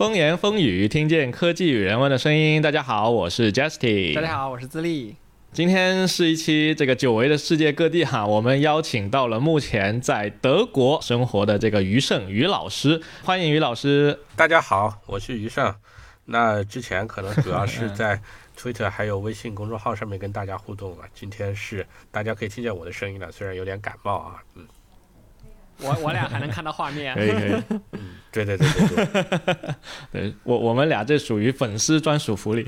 风言风语，听见科技与人文的声音。大家好，我是 Justy。大家好，我是自立。今天是一期这个久违的世界各地哈，我们邀请到了目前在德国生活的这个余胜余老师，欢迎余老师。大家好，我是余胜。那之前可能主要是在 Twitter 还有微信公众号上面跟大家互动了，今天是大家可以听见我的声音了，虽然有点感冒啊，嗯。我我俩还能看到画面，可以可以，嗯，对对对对对，对 我我们俩这属于粉丝专属福利，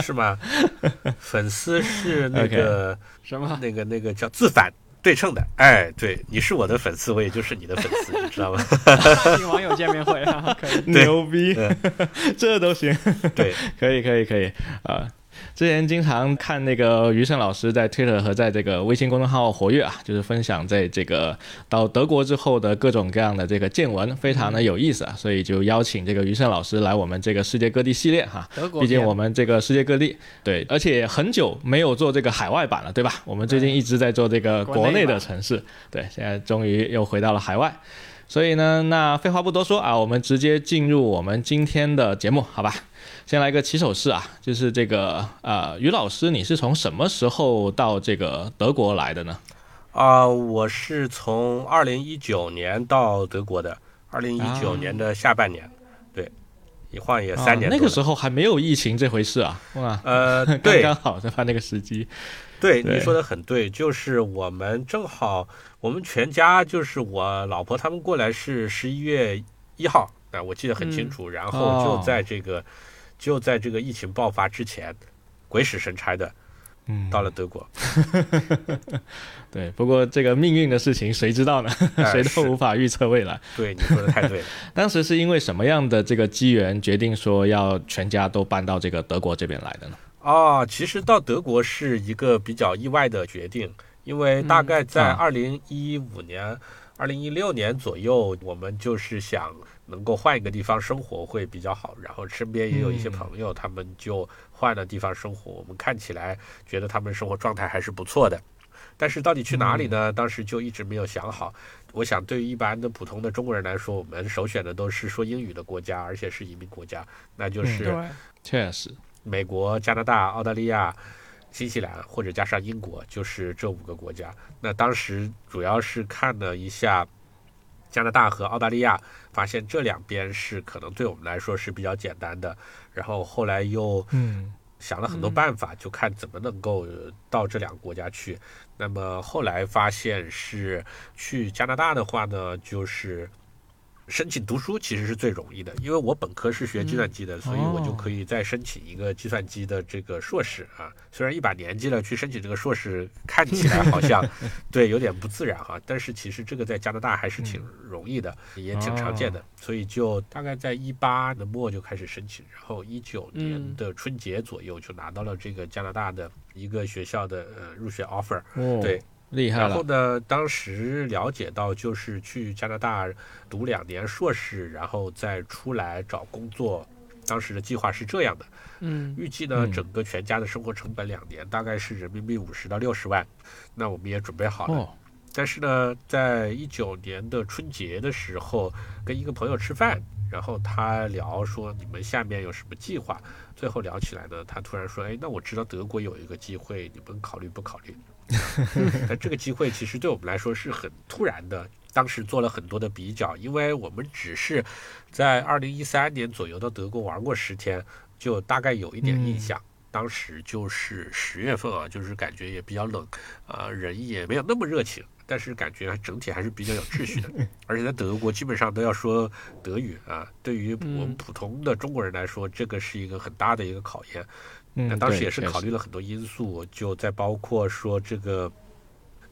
是吗？粉丝是那个什么？那个那个叫自反对称的，哎，对，你是我的粉丝，我也就是你的粉丝，你知道吗？听网友见面会，可以，牛逼，这都行，对，可以可以可以啊。之前经常看那个余胜老师在 Twitter 和在这个微信公众号活跃啊，就是分享在这个到德国之后的各种各样的这个见闻，非常的有意思啊，所以就邀请这个余胜老师来我们这个世界各地系列哈。德国，毕竟我们这个世界各地对，而且很久没有做这个海外版了，对吧？我们最近一直在做这个国内的城市，对，现在终于又回到了海外，所以呢，那废话不多说啊，我们直接进入我们今天的节目，好吧？先来个起手式啊，就是这个呃，于老师，你是从什么时候到这个德国来的呢？啊，我是从二零一九年到德国的，二零一九年的下半年，对，一晃也三年。那个时候还没有疫情这回事啊，哇，呃，刚刚好在他那个时机。对，你说的很对，就是我们正好，我们全家就是我老婆他们过来是十一月一号，啊，我记得很清楚，然后就在这个。就在这个疫情爆发之前，鬼使神差的，嗯，到了德国。对，不过这个命运的事情谁知道呢？谁都无法预测未来。对，你说的太对了。当时是因为什么样的这个机缘，决定说要全家都搬到这个德国这边来的呢？哦，其实到德国是一个比较意外的决定，因为大概在二零一五年、二零一六年左右，我们就是想。能够换一个地方生活会比较好，然后身边也有一些朋友，他们就换了地方生活。我们看起来觉得他们生活状态还是不错的，但是到底去哪里呢？当时就一直没有想好。我想，对于一般的普通的中国人来说，我们首选的都是说英语的国家，而且是移民国家，那就是确实美国、加拿大、澳大利亚、新西兰或者加上英国，就是这五个国家。那当时主要是看了一下。加拿大和澳大利亚发现这两边是可能对我们来说是比较简单的，然后后来又嗯想了很多办法，就看怎么能够到这两个国家去。那么后来发现是去加拿大的话呢，就是。申请读书其实是最容易的，因为我本科是学计算机的，所以我就可以再申请一个计算机的这个硕士啊。虽然一把年纪了，去申请这个硕士看起来好像 对有点不自然哈，但是其实这个在加拿大还是挺容易的，也挺常见的。所以就大概在一八的末就开始申请，然后一九年的春节左右就拿到了这个加拿大的一个学校的呃入学 offer。对。厉害然后呢，当时了解到就是去加拿大读两年硕士，然后再出来找工作。当时的计划是这样的，嗯，预计呢整个全家的生活成本两年大概是人民币五十到六十万。那我们也准备好了。但是呢，在一九年的春节的时候，跟一个朋友吃饭，然后他聊说你们下面有什么计划？最后聊起来呢，他突然说：“哎，那我知道德国有一个机会，你们考虑不考虑？”那 这个机会其实对我们来说是很突然的。当时做了很多的比较，因为我们只是在二零一三年左右到德国玩过十天，就大概有一点印象。当时就是十月份啊，就是感觉也比较冷，啊，人也没有那么热情，但是感觉整体还是比较有秩序的。而且在德国基本上都要说德语啊，对于我们普通的中国人来说，这个是一个很大的一个考验。那当时也是考虑了很多因素，就在包括说这个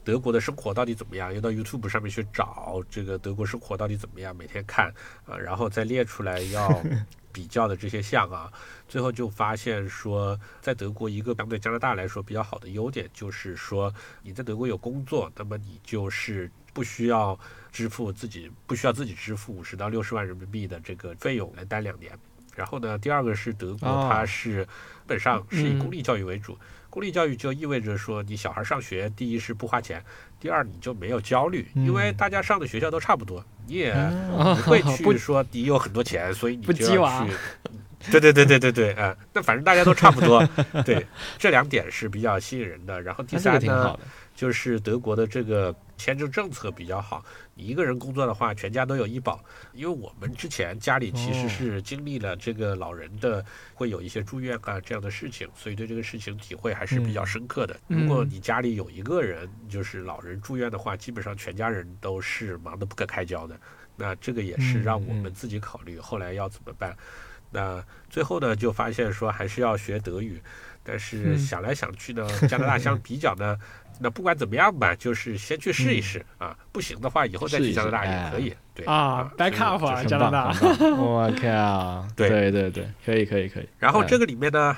德国的生活到底怎么样，又到 YouTube 上面去找这个德国生活到底怎么样，每天看啊，然后再列出来要 比较的这些项啊，最后就发现说，在德国一个相对加拿大来说比较好的优点就是说，你在德国有工作，那么你就是不需要支付自己不需要自己支付五十到六十万人民币的这个费用来待两年。然后呢，第二个是德国，它是基本上是以公立教育为主。公立教育就意味着说，你小孩上学，第一是不花钱，第二你就没有焦虑，因为大家上的学校都差不多，你也不会去说你有很多钱，所以你就要去。对对对对对对，啊，那反正大家都差不多，对，这两点是比较吸引人的。然后第三呢，就是德国的这个签证政策比较好，你一个人工作的话，全家都有医保。因为我们之前家里其实是经历了这个老人的会有一些住院啊这样的事情，所以对这个事情体会还是比较深刻的。如果你家里有一个人就是老人住院的话，基本上全家人都是忙得不可开交的。那这个也是让我们自己考虑后来要怎么办。那最后呢，就发现说还是要学德语，但是想来想去呢，加拿大相比较呢，那不管怎么样吧，就是先去试一试啊，不行的话以后再去加拿大也可以。对啊，back up 啊，加拿大。我靠！对对对对，可以可以可以。然后这个里面呢。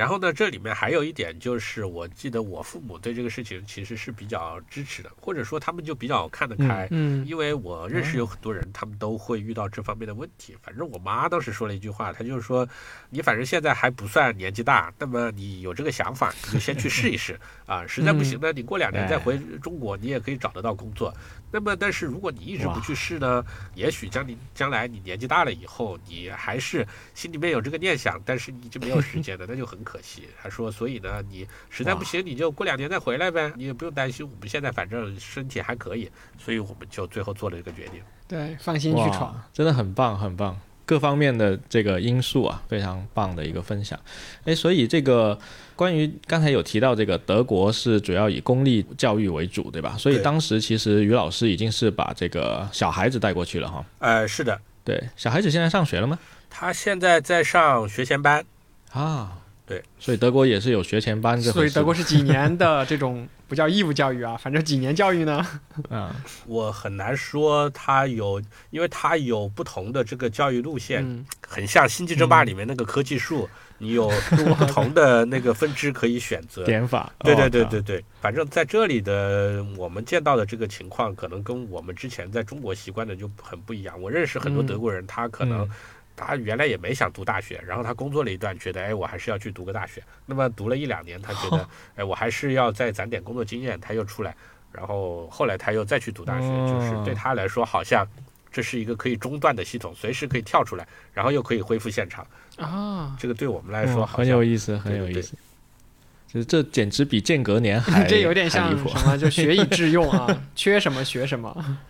然后呢，这里面还有一点就是，我记得我父母对这个事情其实是比较支持的，或者说他们就比较看得开。嗯，因为我认识有很多人，他们都会遇到这方面的问题。反正我妈当时说了一句话，她就是说，你反正现在还不算年纪大，那么你有这个想法，你就先去试一试 啊。实在不行呢，你过两年再回中国，你也可以找得到工作。那么，但是如果你一直不去试呢，也许将你将来你年纪大了以后，你还是心里面有这个念想，但是你就没有时间了，那就很可惜。他说，所以呢，你实在不行，你就过两年再回来呗，你也不用担心。我们现在反正身体还可以，所以我们就最后做了一个决定。对，放心去闯，真的很棒，很棒。各方面的这个因素啊，非常棒的一个分享。哎，所以这个关于刚才有提到这个德国是主要以公立教育为主，对吧？所以当时其实于老师已经是把这个小孩子带过去了哈。呃，是的，对，小孩子现在上学了吗？他现在在上学前班啊。对，所以德国也是有学前班这。所以德国是几年的这种不叫义务教育啊，反正几年教育呢？啊，我很难说它有，因为它有不同的这个教育路线，很像《星际争霸》里面那个科技树，你有不同的那个分支可以选择。点法。对对对对对，反正在这里的我们见到的这个情况，可能跟我们之前在中国习惯的就很不一样。我认识很多德国人，他可能。他原来也没想读大学，然后他工作了一段，觉得哎，我还是要去读个大学。那么读了一两年，他觉得 哎，我还是要再攒点工作经验，他又出来。然后后来他又再去读大学，就是对他来说，好像这是一个可以中断的系统，随时可以跳出来，然后又可以恢复现场啊。这个对我们来说很有意思，很有意思。就是这简直比间隔年 还这有点像什么？就学以致用啊，缺什么学什么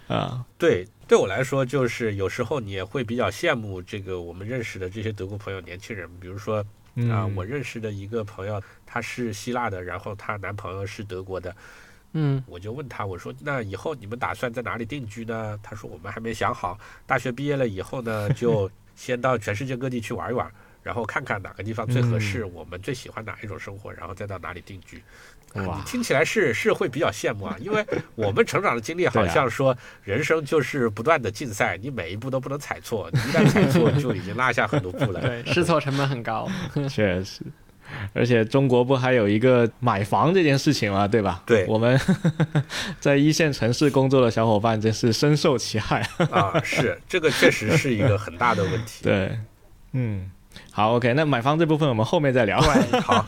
啊。对，对我来说，就是有时候你也会比较羡慕这个我们认识的这些德国朋友、年轻人。比如说啊，我认识的一个朋友，她是希腊的，然后她男朋友是德国的。嗯，我就问他，我说那以后你们打算在哪里定居呢？他说我们还没想好，大学毕业了以后呢，就 先到全世界各地去玩一玩。然后看看哪个地方最合适，我们最喜欢哪一种生活，然后再到哪里定居。哇，你听起来是是会比较羡慕啊，因为我们成长的经历好像说人生就是不断的竞赛，你每一步都不能踩错，你一旦踩错就已经落下很多步了。对，试错成本很高。确实，而且中国不还有一个买房这件事情吗？对吧？对，我们在一线城市工作的小伙伴真是深受其害啊。是，这个确实是一个很大的问题。对，嗯。好，OK，那买房这部分我们后面再聊。好，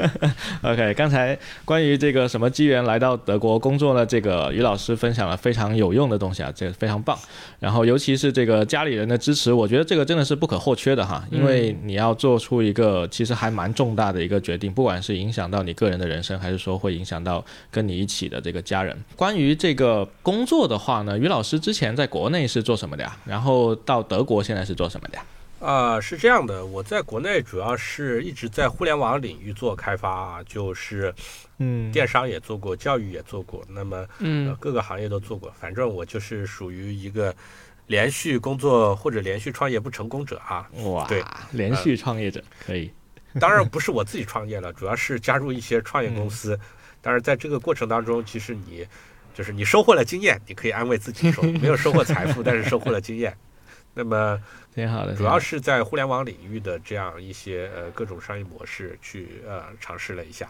OK，刚才关于这个什么机缘来到德国工作呢？这个于老师分享了非常有用的东西啊，这个非常棒。然后尤其是这个家里人的支持，我觉得这个真的是不可或缺的哈，因为你要做出一个其实还蛮重大的一个决定，不管是影响到你个人的人生，还是说会影响到跟你一起的这个家人。关于这个工作的话呢，于老师之前在国内是做什么的呀？然后到德国现在是做什么的呀？啊，是这样的，我在国内主要是一直在互联网领域做开发，就是，嗯，电商也做过，教育也做过，那么，嗯，各个行业都做过，反正我就是属于一个连续工作或者连续创业不成功者啊。哇，对，连续创业者可以。当然不是我自己创业了，主要是加入一些创业公司。但是在这个过程当中，其实你就是你收获了经验，你可以安慰自己说没有收获财富，但是收获了经验。那么。挺好的，主要是在互联网领域的这样一些呃各种商业模式去呃尝试了一下。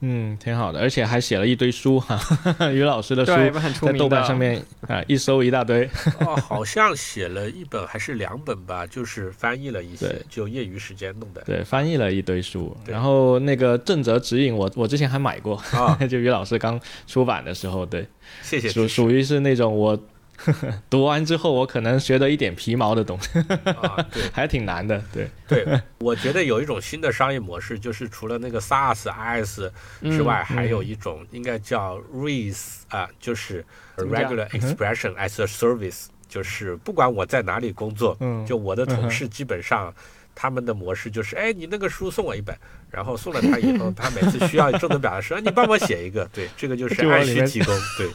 嗯，挺好的，而且还写了一堆书哈，于老师的书在豆瓣上面啊一搜一大堆。哦，好像写了一本还是两本吧，就是翻译了一些，就业余时间弄的。对，翻译了一堆书，然后那个正则指引，我我之前还买过，就于老师刚出版的时候，对，谢谢。属属于是那种我。读完之后，我可能学了一点皮毛的东西，啊对，还挺难的。对。对，我觉得有一种新的商业模式，就是除了那个 SaaS、IaaS 之外，还有一种应该叫 REAS 啊，就是 Regular Expression as a Service，就是不管我在哪里工作，就我的同事基本上他们的模式就是，哎，你那个书送我一本，然后送了他以后，他每次需要正则表达时候，你帮我写一个，对，这个就是按需提供，对。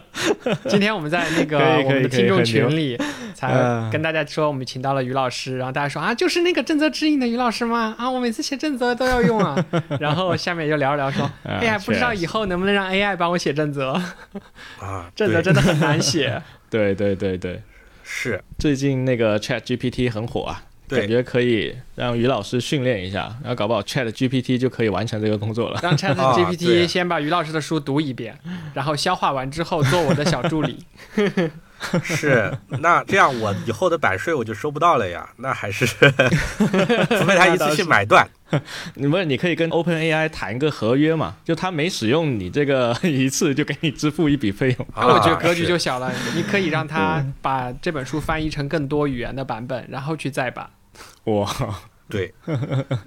今天我们在那个我们的听众群里，才跟大家说我们请到了于老师，然后大家说啊，就是那个正则指引的于老师吗？啊，我每次写正则都要用啊。然后下面就聊了聊说，哎呀，不知道以后能不能让 AI 帮我写正则 啊？正则真的很难写。对对对对，是最近那个 Chat GPT 很火啊。感觉可以让于老师训练一下，然后搞不好 Chat GPT 就可以完成这个工作了。让 Chat GPT 先把于老师的书读一遍，然后消化完之后做我的小助理。是，那这样我以后的版税我就收不到了呀。那还是，除非他一次性买断。你问，你可以跟 Open AI 谈一个合约嘛？就他每使用你这个一次，就给你支付一笔费用。那我觉得格局就小了。你可以让他把这本书翻译成更多语言的版本，然后去再版。哇，对，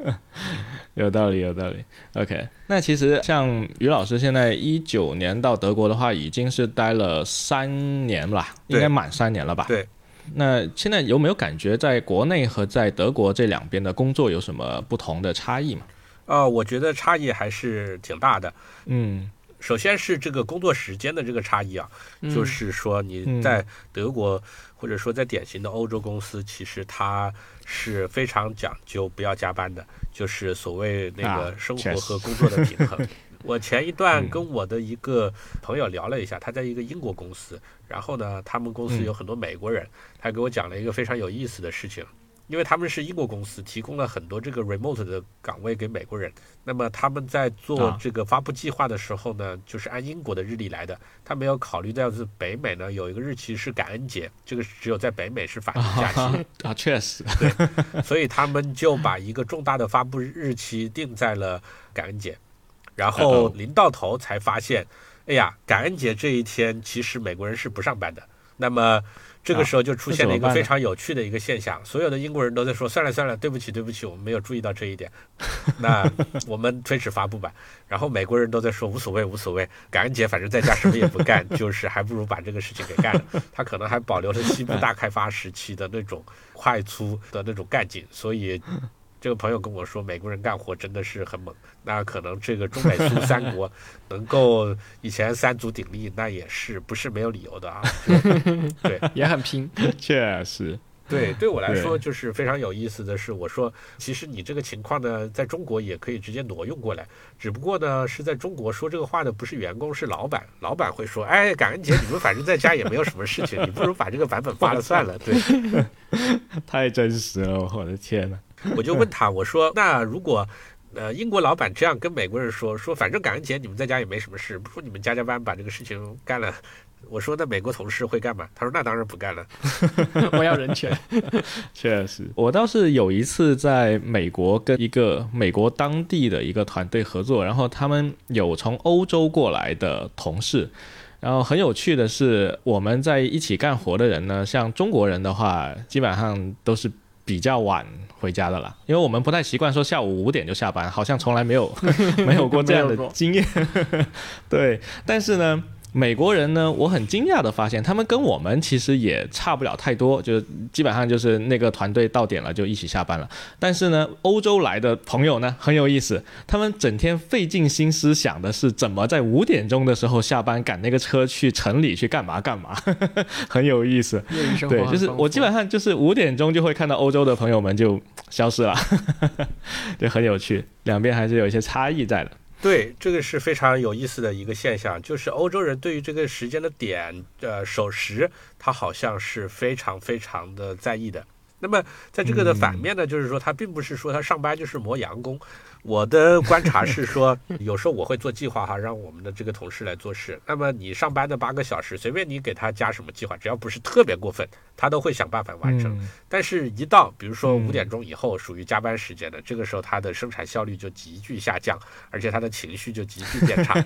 有道理，有道理。OK，那其实像于老师现在一九年到德国的话，已经是待了三年了，应该满三年了吧？对。那现在有没有感觉在国内和在德国这两边的工作有什么不同的差异吗？呃，我觉得差异还是挺大的。嗯，首先是这个工作时间的这个差异啊，就是说你在德国或者说在典型的欧洲公司，其实它是非常讲究不要加班的，就是所谓那个生活和工作的平衡。我前一段跟我的一个朋友聊了一下，他在一个英国公司，然后呢，他们公司有很多美国人，他给我讲了一个非常有意思的事情，因为他们是英国公司，提供了很多这个 remote 的岗位给美国人，那么他们在做这个发布计划的时候呢，就是按英国的日历来的，他没有考虑到是北美呢有一个日期是感恩节，这个只有在北美是法定假期。啊，确实，对，所以他们就把一个重大的发布日期定在了感恩节。然后临到头才发现，哎呀，感恩节这一天其实美国人是不上班的。那么这个时候就出现了一个非常有趣的一个现象，所有的英国人都在说：“算了算了，对不起对不起，我们没有注意到这一点。”那我们推迟发布吧。然后美国人都在说：“无所谓无所谓，感恩节反正在家什么也不干，就是还不如把这个事情给干了。”他可能还保留了西部大开发时期的那种快粗的那种干劲，所以。这个朋友跟我说，美国人干活真的是很猛。那可能这个中美苏三国 能够以前三足鼎立，那也是不是没有理由的啊？对，也很拼，确实。对，对我来说就是非常有意思的是，我说其实你这个情况呢，在中国也可以直接挪用过来，只不过呢是在中国说这个话的不是员工，是老板。老板会说：“哎，感恩节你们反正在家也没有什么事情，你不如把这个版本发了算了。”对，太真实了，我的天呐。我就问他，我说那如果，呃，英国老板这样跟美国人说，说反正感恩节你们在家也没什么事，不如你们加加班把这个事情干了，我说那美国同事会干吗？他说那当然不干了，我要人权。确实，我倒是有一次在美国跟一个美国当地的一个团队合作，然后他们有从欧洲过来的同事，然后很有趣的是，我们在一起干活的人呢，像中国人的话，基本上都是。比较晚回家的啦，因为我们不太习惯说下午五点就下班，好像从来没有 没有过这样的 经验。对，但是呢。美国人呢，我很惊讶的发现，他们跟我们其实也差不了太多，就基本上就是那个团队到点了就一起下班了。但是呢，欧洲来的朋友呢很有意思，他们整天费尽心思想的是怎么在五点钟的时候下班，赶那个车去城里去干嘛干嘛，很有意思。对，就是我基本上就是五点钟就会看到欧洲的朋友们就消失了，就很有趣，两边还是有一些差异在的。对，这个是非常有意思的一个现象，就是欧洲人对于这个时间的点，呃，守时，他好像是非常非常的在意的。那么在这个的反面呢，就是说他并不是说他上班就是磨洋工。我的观察是说，有时候我会做计划哈，让我们的这个同事来做事。那么你上班的八个小时，随便你给他加什么计划，只要不是特别过分，他都会想办法完成。但是，一到比如说五点钟以后属于加班时间的，这个时候他的生产效率就急剧下降，而且他的情绪就急剧变差。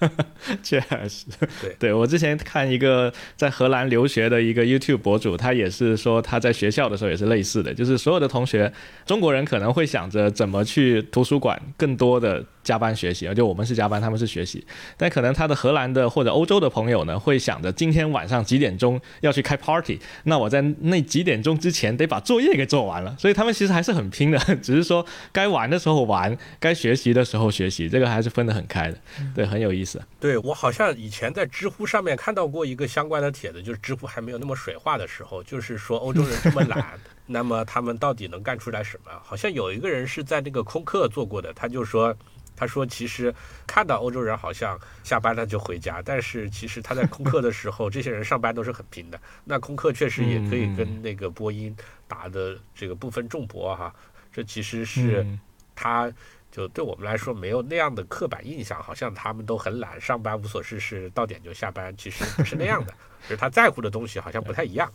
确实，对对，我之前看一个在荷兰留学的一个 YouTube 博主，他也是说他在学校的时候也是类似的，就是所有的同学，中国人可能会想着怎么去图书馆更多的。加班学习，就我们是加班，他们是学习。但可能他的荷兰的或者欧洲的朋友呢，会想着今天晚上几点钟要去开 party，那我在那几点钟之前得把作业给做完了。所以他们其实还是很拼的，只是说该玩的时候玩，该学习的时候学习，这个还是分得很开的。对，很有意思。对我好像以前在知乎上面看到过一个相关的帖子，就是知乎还没有那么水化的时候，就是说欧洲人这么懒，那么他们到底能干出来什么？好像有一个人是在那个空客做过的，他就说。他说：“其实看到欧洲人好像下班了就回家，但是其实他在空客的时候，这些人上班都是很拼的。那空客确实也可以跟那个波音打的这个不分众伯哈。这其实是他就对我们来说没有那样的刻板印象，好像他们都很懒，上班无所事事，到点就下班。其实不是那样的，就是他在乎的东西好像不太一样。”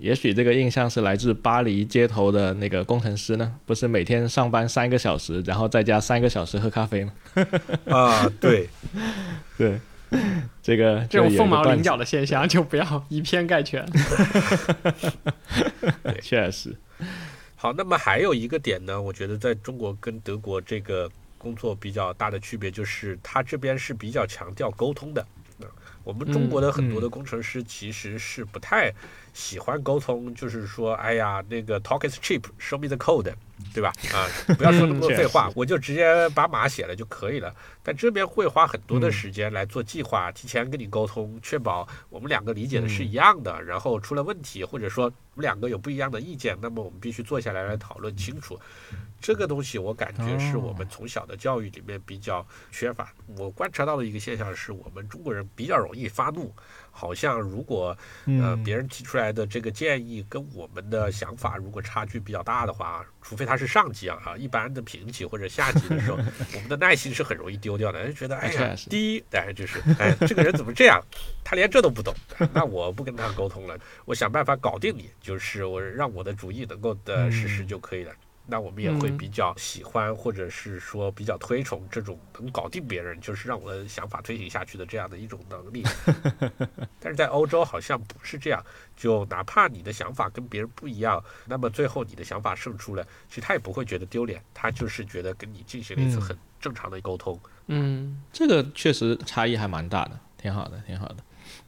也许这个印象是来自巴黎街头的那个工程师呢，不是每天上班三个小时，然后在家三个小时喝咖啡吗？啊，对，对，这个这种凤毛麟角的现象 就不要以偏概全。确实。好，那么还有一个点呢，我觉得在中国跟德国这个工作比较大的区别，就是他这边是比较强调沟通的。我们中国的很多的工程师其实是不太喜欢沟通，就是说，哎呀，那个 talk is cheap，show me the code，对吧？啊，不要说那么多废话，我就直接把码写了就可以了。但这边会花很多的时间来做计划，提前跟你沟通，确保我们两个理解的是一样的。然后出了问题，或者说我们两个有不一样的意见，那么我们必须坐下来来讨论清楚。这个东西我感觉是我们从小的教育里面比较缺乏。我观察到的一个现象是我们中国人比较容易发怒，好像如果呃别人提出来的这个建议跟我们的想法如果差距比较大的话，除非他是上级啊啊，一般的平级或者下级的时候，我们的耐心是很容易丢掉的。就觉得哎呀，第一，哎就是哎这个人怎么这样，他连这都不懂，那我不跟他沟通了，我想办法搞定你，就是我让我的主意能够的实施就可以了。那我们也会比较喜欢，或者是说比较推崇这种能搞定别人，就是让我的想法推行下去的这样的一种能力。但是在欧洲好像不是这样，就哪怕你的想法跟别人不一样，那么最后你的想法胜出了，其实他也不会觉得丢脸，他就是觉得跟你进行了一次很正常的沟通。嗯，这个确实差异还蛮大的，挺好的，挺好的。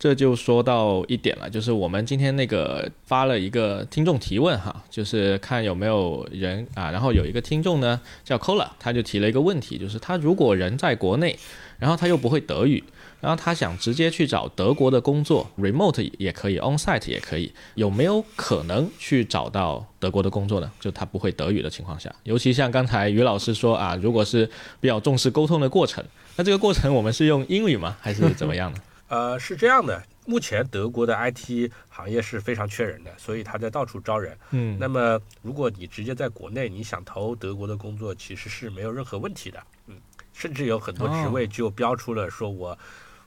这就说到一点了，就是我们今天那个发了一个听众提问哈，就是看有没有人啊，然后有一个听众呢叫 Cola，他就提了一个问题，就是他如果人在国内，然后他又不会德语，然后他想直接去找德国的工作，remote 也可以，onsite 也可以，有没有可能去找到德国的工作呢？就他不会德语的情况下，尤其像刚才于老师说啊，如果是比较重视沟通的过程，那这个过程我们是用英语吗？还是怎么样呢？呃，是这样的，目前德国的 IT 行业是非常缺人的，所以他在到处招人。嗯，那么如果你直接在国内你想投德国的工作，其实是没有任何问题的。嗯，甚至有很多职位就标出了说我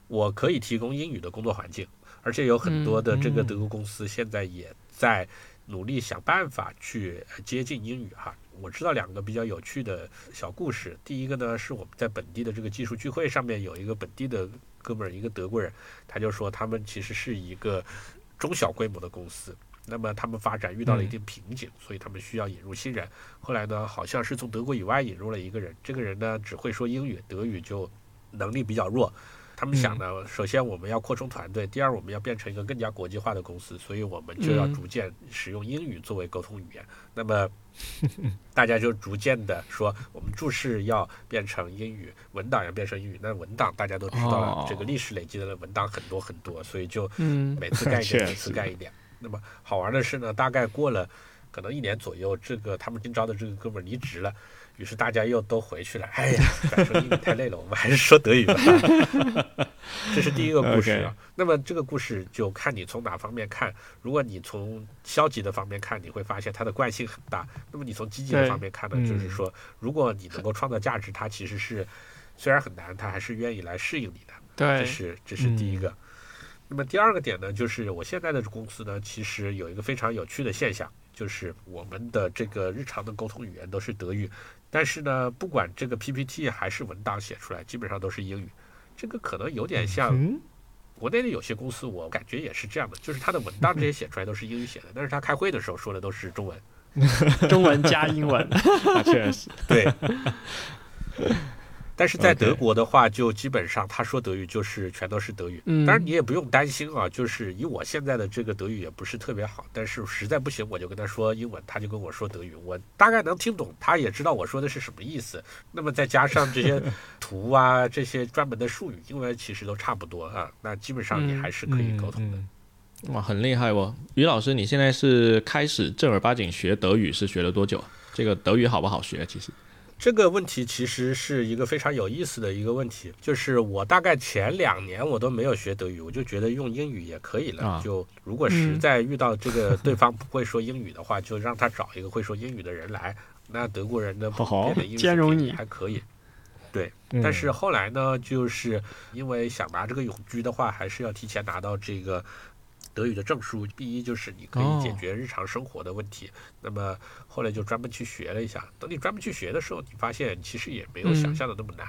我可以提供英语的工作环境，而且有很多的这个德国公司现在也在努力想办法去接近英语哈。我知道两个比较有趣的小故事，第一个呢是我们在本地的这个技术聚会上面有一个本地的。哥们儿，一个德国人，他就说他们其实是一个中小规模的公司，那么他们发展遇到了一定瓶颈，所以他们需要引入新人。后来呢，好像是从德国以外引入了一个人，这个人呢只会说英语，德语就能力比较弱。他们想呢，首先我们要扩充团队，第二我们要变成一个更加国际化的公司，所以我们就要逐渐使用英语作为沟通语言。那么大家就逐渐的说，我们注释要变成英语，文档要变成英语。那文档大家都知道了，这个历史累积的文档很多很多，所以就每次干一点，每次干一点。那么好玩的是呢，大概过了可能一年左右，这个他们新招的这个哥们儿离职了。于是大家又都回去了。哎呀，转说英语太累了，我们还是说德语吧。这是第一个故事啊。那么这个故事就看你从哪方面看。如果你从消极的方面看，你会发现它的惯性很大。那么你从积极的方面看呢，就是说，如果你能够创造价值，它其实是虽然很难，它还是愿意来适应你的。对，这是这是第一个。那么第二个点呢，就是我现在的公司呢，其实有一个非常有趣的现象，就是我们的这个日常的沟通语言都是德语。但是呢，不管这个 PPT 还是文档写出来，基本上都是英语。这个可能有点像国内的有些公司，我感觉也是这样的，就是他的文档这些写出来都是英语写的，但是他开会的时候说的都是中文，中文加英文，确实对。但是在德国的话，就基本上他说德语就是全都是德语。当然你也不用担心啊，就是以我现在的这个德语也不是特别好，但是实在不行我就跟他说英文，他就跟我说德语，我大概能听懂，他也知道我说的是什么意思。那么再加上这些图啊，这些专门的术语，英文其实都差不多啊，那基本上你还是可以沟通的。哇，很厉害哦，于老师，你现在是开始正儿八经学德语是学了多久？这个德语好不好学？其实？这个问题其实是一个非常有意思的一个问题，就是我大概前两年我都没有学德语，我就觉得用英语也可以了。就如果实在遇到这个对方不会说英语的话，就让他找一个会说英语的人来。那德国人的普遍的英语还可以。对，但是后来呢，就是因为想拿这个永居的话，还是要提前拿到这个。德语的证书，B 一就是你可以解决日常生活的问题。那么后来就专门去学了一下。等你专门去学的时候，你发现其实也没有想象的那么难。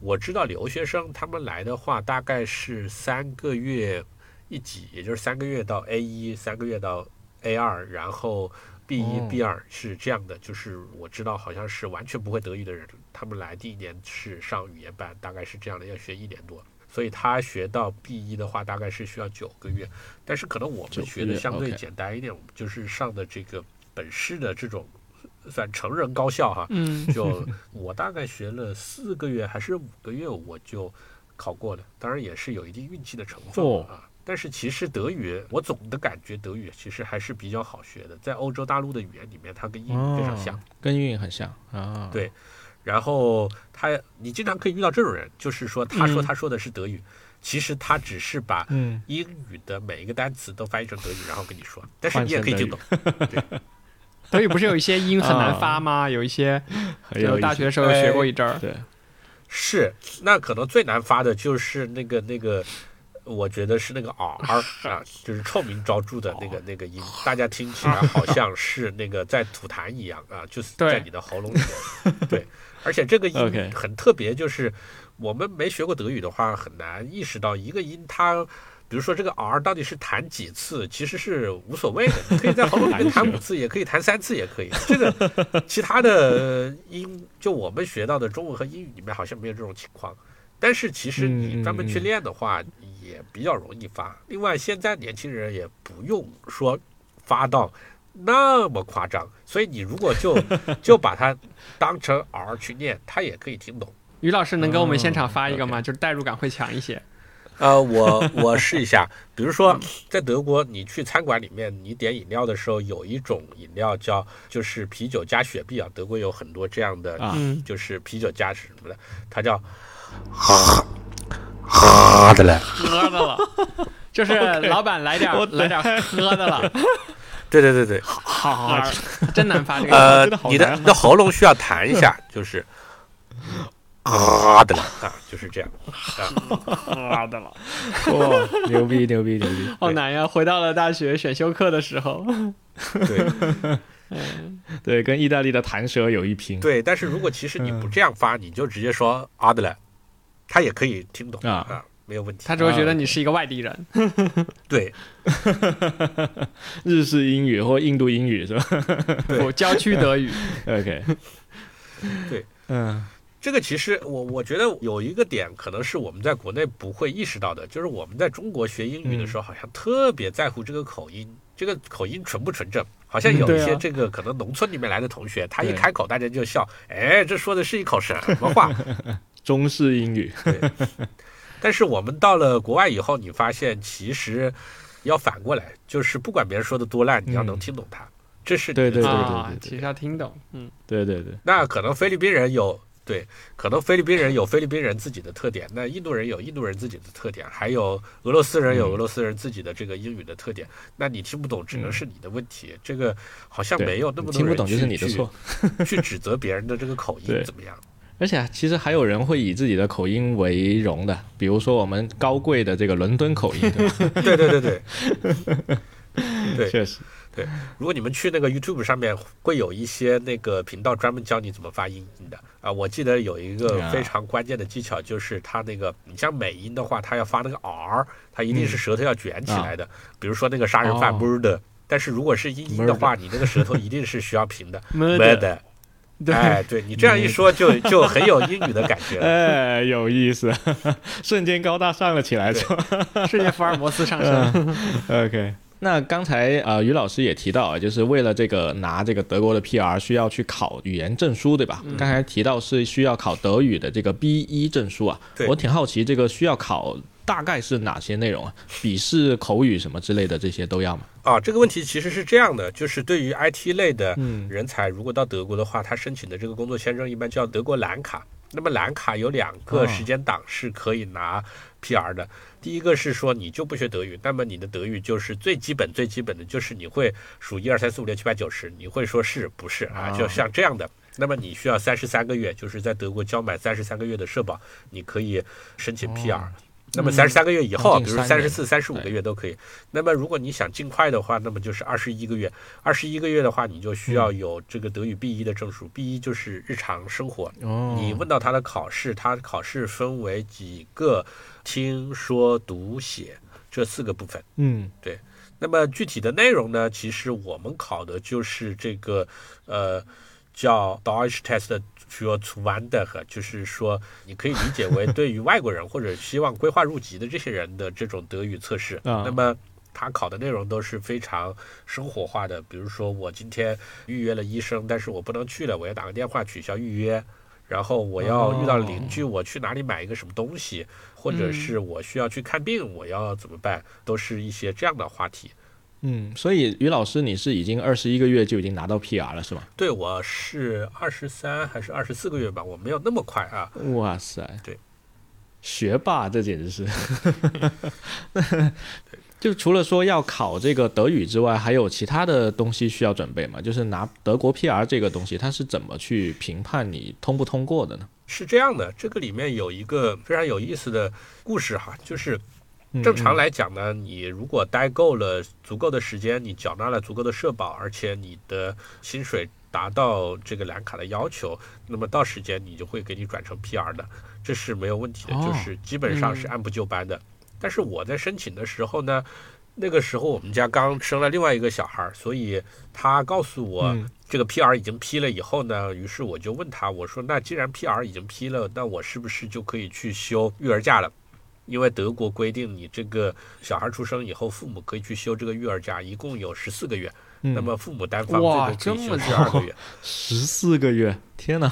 我知道留学生他们来的话，大概是三个月一级，也就是三个月到 A 一，三个月到 A 二，然后 B 一、B 二是这样的。就是我知道好像是完全不会德语的人，他们来第一年是上语言班，大概是这样的，要学一年多。所以他学到 B 一的话，大概是需要九个月，但是可能我们学的相对简单一点，我们就是上的这个本市的这种算成人高校哈。嗯。就我大概学了四个月还是五个月，我就考过了。当然也是有一定运气的成分啊。但是其实德语，我总的感觉德语其实还是比较好学的，在欧洲大陆的语言里面，它跟英语非常像，跟英语很像啊。对。然后他，你经常可以遇到这种人，就是说，他说他说的是德语，其实他只是把英语的每一个单词都翻译成德语，然后跟你说，但是你也可以听懂。对，德语不是有一些音很难发吗？有一些，有大学的时候学过一阵儿。对，是，那可能最难发的就是那个那个，我觉得是那个 r 啊，就是臭名昭著的那个那个音，大家听起来好像是那个在吐痰一样啊，就是在你的喉咙里面，对。而且这个音很特别，就是我们没学过德语的话，很难意识到一个音它，比如说这个 r 到底是弹几次，其实是无所谓的，你可以在喉咙里面弹五次，也可以弹三次，也可以。这个其他的音，就我们学到的中文和英语里面好像没有这种情况。但是其实你专门去练的话，也比较容易发。另外，现在年轻人也不用说发到。那么夸张，所以你如果就 就把它当成 R 去念，他也可以听懂。于老师能给我们现场发一个吗？就是代入感会强一些。呃，我我试一下，比如说在德国，你去餐馆里面，你点饮料的时候，有一种饮料叫就是啤酒加雪碧啊。德国有很多这样的，就是啤酒加是什么的，它叫喝喝的了，喝的了，就是老板来点来点喝的了。对对对对，好，真难发这个。呃，你的你的喉咙需要弹一下，就是啊的了啊，就是这样啊的了。哇，牛逼牛逼牛逼！好难呀！回到了大学选修课的时候，对，对，跟意大利的弹舌有一拼。对，但是如果其实你不这样发，你就直接说啊的了，他也可以听懂啊。没有问题，他只会觉得你是一个外地人。对，日式英语或印度英语是吧？对，郊区德语。OK。对，嗯，这个其实我我觉得有一个点，可能是我们在国内不会意识到的，就是我们在中国学英语的时候，好像特别在乎这个口音，这个口音纯不纯正？好像有一些这个可能农村里面来的同学，他一开口大家就笑，哎，这说的是一口什么话？中式英语。但是我们到了国外以后，你发现其实要反过来，就是不管别人说的多烂，你要能听懂它。这是对对对对，其实要听懂，嗯，对对对。那可能菲律宾人有对，可能菲律宾人有菲律宾人自己的特点，那印度人有印度人自己的特点，还有俄罗斯人有俄罗斯人自己的这个英语的特点。那你听不懂，只能是你的问题。这个好像没有那么多听不懂就是你的错，去指责别人的这个口音怎么样？而且其实还有人会以自己的口音为荣的，比如说我们高贵的这个伦敦口音，对对对 对，对，确实。对，如果你们去那个 YouTube 上面，会有一些那个频道专门教你怎么发音的啊。我记得有一个非常关键的技巧，就是它那个，你像美音的话，它要发那个 R，它一定是舌头要卷起来的。比如说那个杀人犯 murder，但是如果是英音的话，你那个舌头一定是需要平的 murder。哎，对你这样一说，就就很有英语的感觉。哎，有意思，瞬间高大上了起来，瞬间福尔摩斯上身。OK。那刚才呃，于老师也提到啊，就是为了这个拿这个德国的 PR，需要去考语言证书，对吧？刚才提到是需要考德语的这个 B 一证书啊。我挺好奇，这个需要考大概是哪些内容啊？笔试、口语什么之类的，这些都要吗？啊，这个问题其实是这样的，就是对于 IT 类的人才，如果到德国的话，他申请的这个工作签证一般叫德国蓝卡。那么蓝卡有两个时间档是可以拿 PR 的。第一个是说你就不学德语，那么你的德语就是最基本最基本的就是你会数一二三四五六七八九十，你会说是不是啊？就像这样的，那么你需要三十三个月，就是在德国交满三十三个月的社保，你可以申请 PR。那么三十三个月以后，比如三十四、三十五个月都可以。那么如果你想尽快的话，那么就是二十一个月。二十一个月的话，你就需要有这个德语 B 一的证书。B 一就是日常生活。你问到他的考试，他考试分为几个听说读写这四个部分。嗯，对。那么具体的内容呢？其实我们考的就是这个，呃，叫 Deutsch Test。需要出弯的和，就是说，你可以理解为对于外国人或者希望规划入籍的这些人的这种德语测试。那么他考的内容都是非常生活化的，比如说我今天预约了医生，但是我不能去了，我要打个电话取消预约。然后我要遇到邻居，我去哪里买一个什么东西，或者是我需要去看病，我要怎么办？都是一些这样的话题。嗯，所以于老师，你是已经二十一个月就已经拿到 PR 了，是吗？对，我是二十三还是二十四个月吧，我没有那么快啊。哇塞，对，学霸，这简直是。就除了说要考这个德语之外，还有其他的东西需要准备吗？就是拿德国 PR 这个东西，它是怎么去评判你通不通过的呢？是这样的，这个里面有一个非常有意思的故事哈，就是。正常来讲呢，你如果待够了足够的时间，你缴纳了足够的社保，而且你的薪水达到这个蓝卡的要求，那么到时间你就会给你转成 PR 的，这是没有问题的，就是基本上是按部就班的。但是我在申请的时候呢，那个时候我们家刚生了另外一个小孩，所以他告诉我这个 PR 已经批了以后呢，于是我就问他，我说那既然 PR 已经批了，那我是不是就可以去休育儿假了？因为德国规定，你这个小孩出生以后，父母可以去休这个育儿假，一共有十四个月。那么父母单方最多可以休十二个月。十四个月，天哪，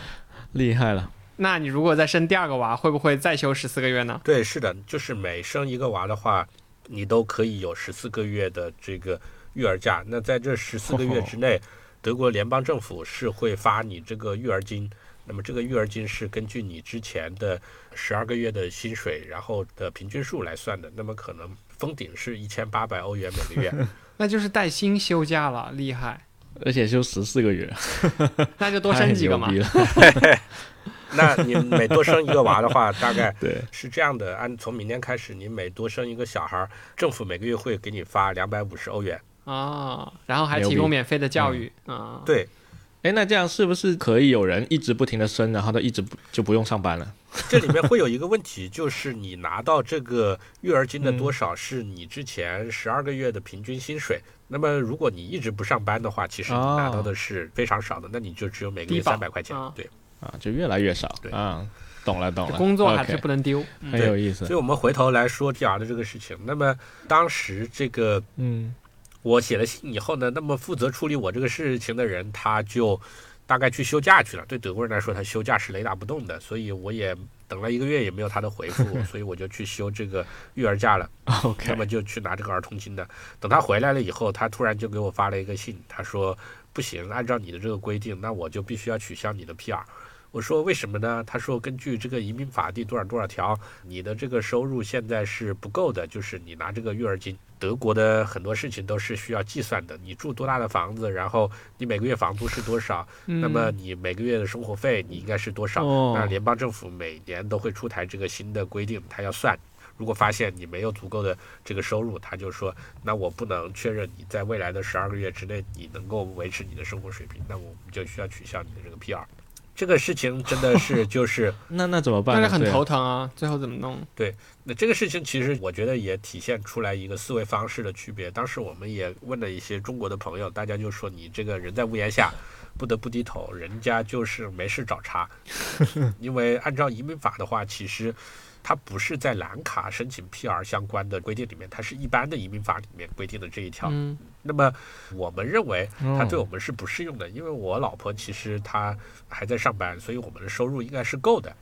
厉害了！那你如果再生第二个娃，会不会再休十四个月呢？对，是的，就是每生一个娃的话，你都可以有十四个月的这个育儿假。那在这十四个月之内，德国联邦政府是会发你这个育儿金。那么这个育儿金是根据你之前的十二个月的薪水，然后的平均数来算的。那么可能封顶是一千八百欧元每个月，那就是带薪休假了，厉害！而且休十四个月 那就多生几个嘛。那你每多生一个娃的话，大概是这样的：按从明天开始，你每多生一个小孩，政府每个月会给你发两百五十欧元啊，然后还提供免费的教育啊，对。哎，那这样是不是可以有人一直不停的升，然后他一直不就不用上班了？这里面会有一个问题，就是你拿到这个育儿金的多少是你之前十二个月的平均薪水。那么如果你一直不上班的话，其实你拿到的是非常少的，那你就只有每个月三百块钱。对，啊，就越来越少。对啊，懂了懂了。工作还是不能丢，很有意思。所以我们回头来说 PR 的这个事情。那么当时这个，嗯。我写了信以后呢，那么负责处理我这个事情的人，他就大概去休假去了。对德国人来说，他休假是雷打不动的，所以我也等了一个月也没有他的回复，所以我就去休这个育儿假了。那么就去拿这个儿童金的。等他回来了以后，他突然就给我发了一个信，他说不行，按照你的这个规定，那我就必须要取消你的 PR。我说为什么呢？他说根据这个移民法第多少多少条，你的这个收入现在是不够的，就是你拿这个育儿金。德国的很多事情都是需要计算的，你住多大的房子，然后你每个月房租是多少，那么你每个月的生活费你应该是多少？那联邦政府每年都会出台这个新的规定，他要算。如果发现你没有足够的这个收入，他就说，那我不能确认你在未来的十二个月之内你能够维持你的生活水平，那我们就需要取消你的这个 PR。这个事情真的是 就是那那怎么办？大家很头疼啊！最后怎么弄？对，那这个事情其实我觉得也体现出来一个思维方式的区别。当时我们也问了一些中国的朋友，大家就说你这个人在屋檐下不得不低头，人家就是没事找茬。因为按照移民法的话，其实。它不是在蓝卡申请 PR 相关的规定里面，它是一般的移民法里面规定的这一条。嗯，那么我们认为它对我们是不适用的，因为我老婆其实她还在上班，所以我们的收入应该是够的。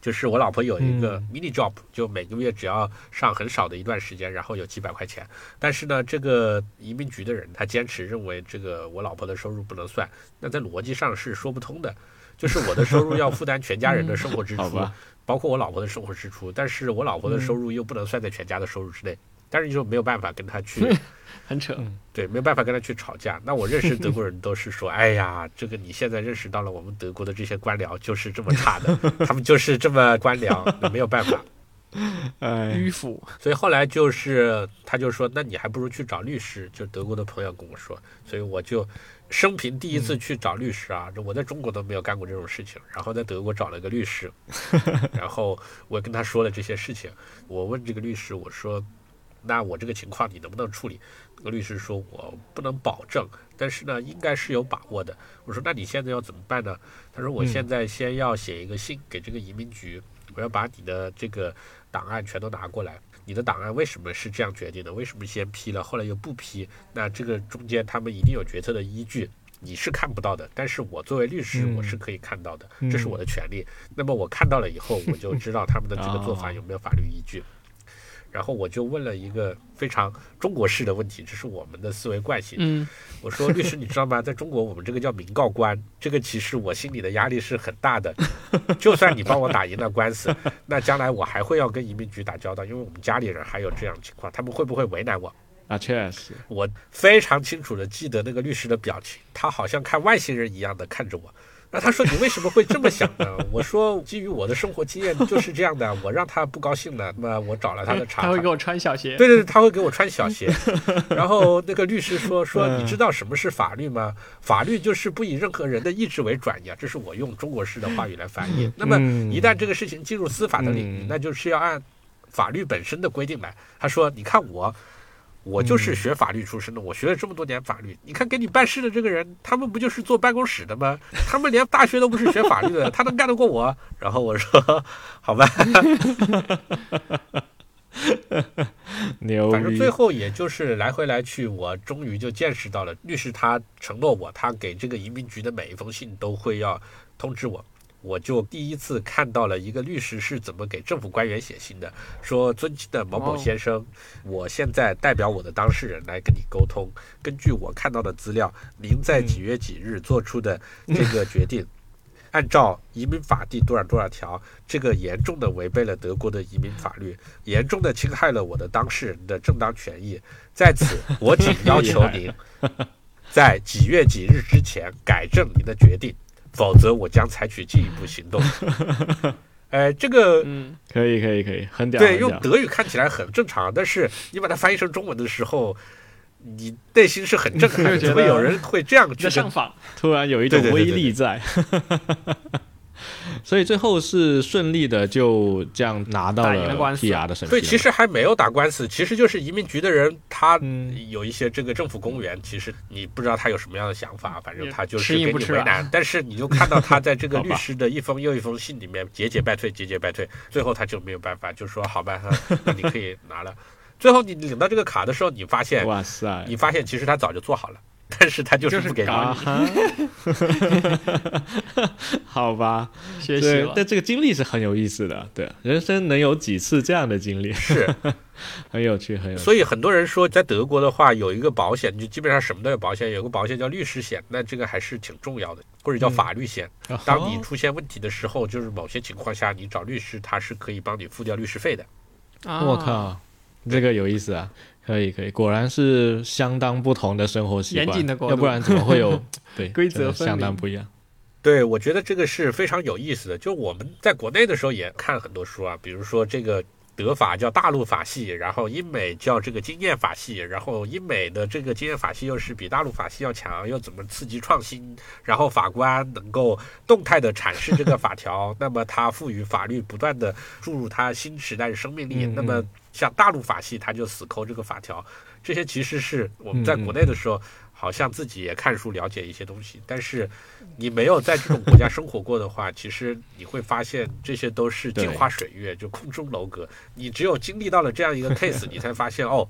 就是我老婆有一个 mini job，就每个月只要上很少的一段时间，然后有几百块钱。但是呢，这个移民局的人他坚持认为这个我老婆的收入不能算，那在逻辑上是说不通的。就是我的收入要负担全家人的 生活支出。包括我老婆的生活支出，但是我老婆的收入又不能算在全家的收入之内，但是你就没有办法跟他去，很扯，对，没有办法跟他去吵架。那我认识德国人都是说，哎呀，这个你现在认识到了我们德国的这些官僚就是这么差的，他们就是这么官僚，没有办法，迂腐。所以后来就是他就说，那你还不如去找律师。就德国的朋友跟我说，所以我就。生平第一次去找律师啊！我在中国都没有干过这种事情，然后在德国找了个律师，然后我跟他说了这些事情。我问这个律师，我说：“那我这个情况你能不能处理？”那个律师说：“我不能保证，但是呢，应该是有把握的。”我说：“那你现在要怎么办呢？”他说：“我现在先要写一个信给这个移民局，我要把你的这个档案全都拿过来。”你的档案为什么是这样决定的？为什么先批了，后来又不批？那这个中间他们一定有决策的依据，你是看不到的，但是我作为律师，我是可以看到的，这是我的权利。那么我看到了以后，我就知道他们的这个做法有没有法律依据。然后我就问了一个非常中国式的问题，这是我们的思维惯性。嗯，我说律师，你知道吗？在中国，我们这个叫民告官，这个其实我心里的压力是很大的。就算你帮我打赢了官司，那将来我还会要跟移民局打交道，因为我们家里人还有这样情况，他们会不会为难我？啊，确实，我非常清楚的记得那个律师的表情，他好像看外星人一样的看着我。那他说你为什么会这么想呢？我说基于我的生活经验就是这样的。我让他不高兴了，那么我找了他的茬。他会给我穿小鞋。对对对，他会给我穿小鞋。然后那个律师说说你知道什么是法律吗？法律就是不以任何人的意志为转移啊。这是我用中国式的话语来翻译。那么一旦这个事情进入司法的领域，那就是要按法律本身的规定来。他说你看我。我就是学法律出身的，我学了这么多年法律。你看给你办事的这个人，他们不就是坐办公室的吗？他们连大学都不是学法律的，他能干得过我？然后我说，好吧。牛反正最后也就是来回来去，我终于就见识到了律师他承诺我，他给这个移民局的每一封信都会要通知我。我就第一次看到了一个律师是怎么给政府官员写信的，说：“尊敬的某某先生，我现在代表我的当事人来跟你沟通。根据我看到的资料，您在几月几日做出的这个决定，按照移民法第多少多少条，这个严重的违背了德国的移民法律，严重的侵害了我的当事人的正当权益。在此，我仅要求您在几月几日之前改正您的决定。”否则，我将采取进一步行动。哎，这个，嗯，可以，可以，可以，很屌。对，用德语看起来很正常，但是你把它翻译成中文的时候，你内心是很震撼，怎么有人会这样去上访？突然有一种威力在。所以最后是顺利的，就这样拿到了 PR 的审批。对，其实还没有打官司，其实就是移民局的人，他有一些这个政府公务员，其实你不知道他有什么样的想法，反正他就是给你为难。但是你就看到他在这个律师的一封又一封信里面节节败退，节节败退，最后他就没有办法，就说好吧，那你可以拿了。最后你领到这个卡的时候，你发现，哇塞，你发现其实他早就做好了。但是他就是不给你。好吧，学习了。但这个经历是很有意思的，对，人生能有几次这样的经历？是，很有趣，很有趣。所以很多人说，在德国的话，有一个保险，就基本上什么都有保险，有个保险叫律师险，那这个还是挺重要的，或者叫法律险。当你出现问题的时候，就是某些情况下，你找律师，他是可以帮你付掉律师费的。我靠，这个有意思啊！可以，可以，果然是相当不同的生活习惯，要不然怎么会有 对规则相当不一样？对，我觉得这个是非常有意思的。就我们在国内的时候也看很多书啊，比如说这个德法叫大陆法系，然后英美叫这个经验法系，然后英美的这个经验法系又是比大陆法系要强，又怎么刺激创新？然后法官能够动态的阐释这个法条，那么它赋予法律不断的注入它新时代的生命力。那么像大陆法系，他就死抠这个法条。这些其实是我们在国内的时候。好像自己也看书了解一些东西，但是你没有在这种国家生活过的话，其实你会发现这些都是镜花水月，就空中楼阁。你只有经历到了这样一个 case，你才发现哦，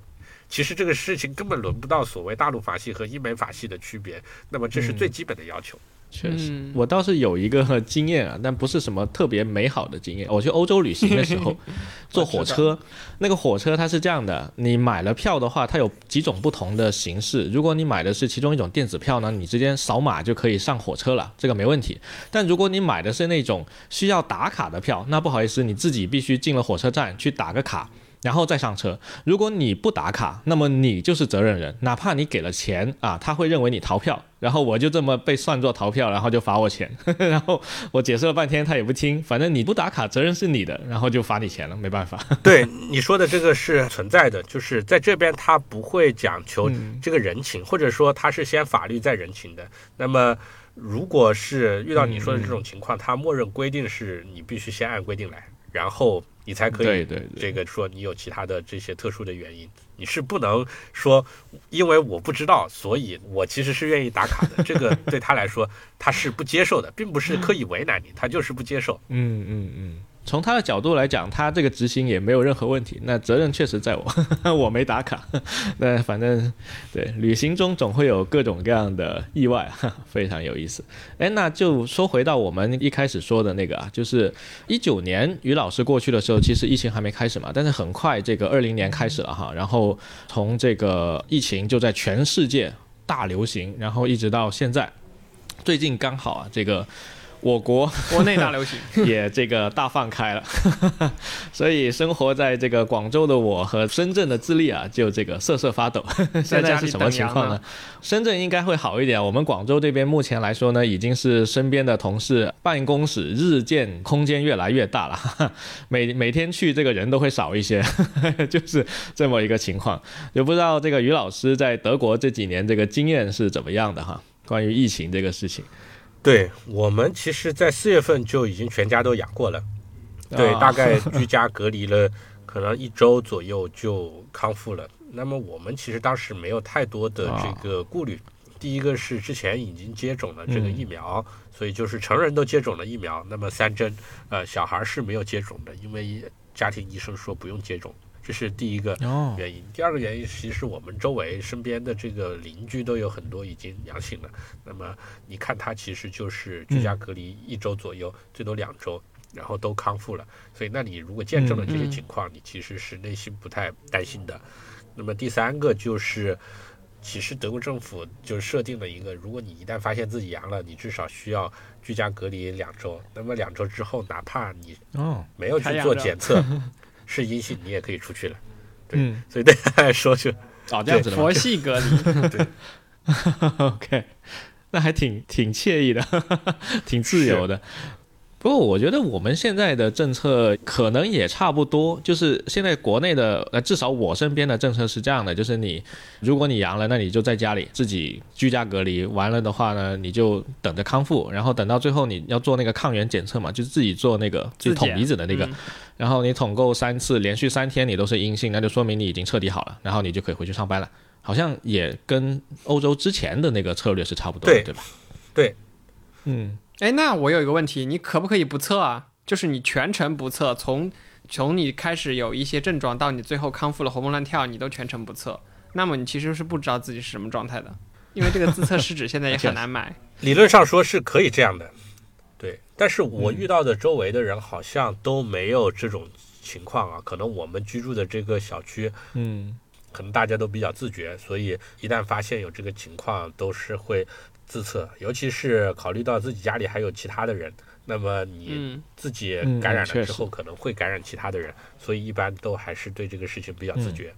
其实这个事情根本轮不到所谓大陆法系和英美法系的区别。那么这是最基本的要求。确实，我倒是有一个经验啊，但不是什么特别美好的经验。我去欧洲旅行的时候，坐火车，那个火车它是这样的：你买了票的话，它有几种不同的形式。如果你买的是其中一种电子票呢，你直接扫码就可以上火车了，这个没问题。但如果你买的是那种需要打卡的票，那不好意思，你自己必须进了火车站去打个卡。然后再上车。如果你不打卡，那么你就是责任人，哪怕你给了钱啊，他会认为你逃票。然后我就这么被算作逃票，然后就罚我钱。然后我解释了半天，他也不听。反正你不打卡，责任是你的，然后就罚你钱了，没办法。对你说的这个是存在的，就是在这边他不会讲求这个人情，或者说他是先法律再人情的。那么如果是遇到你说的这种情况，他默认规定是你必须先按规定来，然后。你才可以这个说你有其他的这些特殊的原因，你是不能说因为我不知道，所以我其实是愿意打卡的。这个对他来说他是不接受的，并不是刻意为难你，他就是不接受。嗯嗯嗯。从他的角度来讲，他这个执行也没有任何问题。那责任确实在我，我没打卡。那反正对，旅行中总会有各种各样的意外，非常有意思。哎，那就说回到我们一开始说的那个啊，就是一九年于老师过去的时候，其实疫情还没开始嘛，但是很快这个二零年开始了哈。然后从这个疫情就在全世界大流行，然后一直到现在，最近刚好啊这个。我国国内大流行 也这个大放开了，所以生活在这个广州的我和深圳的智利啊，就这个瑟瑟发抖。现在是什么情况呢？深圳应该会好一点，我们广州这边目前来说呢，已经是身边的同事办公室日渐空间越来越大了，每每天去这个人都会少一些，就是这么一个情况。也不知道这个于老师在德国这几年这个经验是怎么样的哈？关于疫情这个事情。对我们其实，在四月份就已经全家都阳过了，对，大概居家隔离了，可能一周左右就康复了。那么我们其实当时没有太多的这个顾虑，第一个是之前已经接种了这个疫苗，所以就是成人都接种了疫苗，那么三针，呃，小孩是没有接种的，因为家庭医生说不用接种。这是第一个原因，第二个原因，其实我们周围身边的这个邻居都有很多已经阳性了。那么你看他其实就是居家隔离一周左右，最多两周，然后都康复了。所以那你如果见证了这些情况，你其实是内心不太担心的。那么第三个就是，其实德国政府就设定了一个，如果你一旦发现自己阳了，你至少需要居家隔离两周。那么两周之后，哪怕你没有去做检测。是阴性，你也可以出去了。对，所以对他来说就哦这样子佛系隔离。对，OK，那还挺挺惬意的，挺自由的。不过我觉得我们现在的政策可能也差不多，就是现在国内的呃，至少我身边的政策是这样的，就是你如果你阳了，那你就在家里自己居家隔离，完了的话呢，你就等着康复，然后等到最后你要做那个抗原检测嘛，就是自己做那个就捅鼻子的那个，然后你捅够三次，连续三天你都是阴性，那就说明你已经彻底好了，然后你就可以回去上班了。好像也跟欧洲之前的那个策略是差不多的，对吧？对，嗯。哎，那我有一个问题，你可不可以不测啊？就是你全程不测，从从你开始有一些症状到你最后康复了活蹦乱跳，你都全程不测，那么你其实是不知道自己是什么状态的。因为这个自测试纸现在也很 难买。理论上说是可以这样的，对。但是我遇到的周围的人好像都没有这种情况啊。可能我们居住的这个小区，嗯，可能大家都比较自觉，所以一旦发现有这个情况，都是会自测。尤其是考虑到自己家里还有其他的人，那么你自己感染了之后可能会感染其他的人，所以一般都还是对这个事情比较自觉。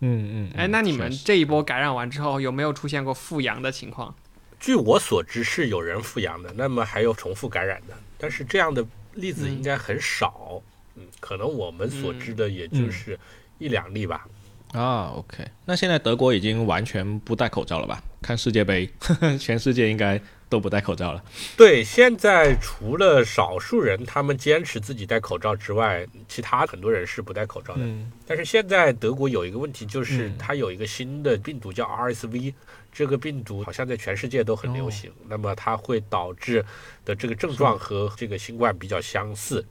嗯嗯，哎，那你们这一波感染完之后，有没有出现过复阳的情况？据我所知是有人复阳的，那么还有重复感染的，但是这样的例子应该很少。嗯，可能我们所知的也就是一两例吧。啊，OK，那现在德国已经完全不戴口罩了吧？看世界杯，全世界应该。都不戴口罩了。对，现在除了少数人他们坚持自己戴口罩之外，其他很多人是不戴口罩的。但是现在德国有一个问题，就是它有一个新的病毒叫 RSV，这个病毒好像在全世界都很流行。那么它会导致的这个症状和这个新冠比较相似。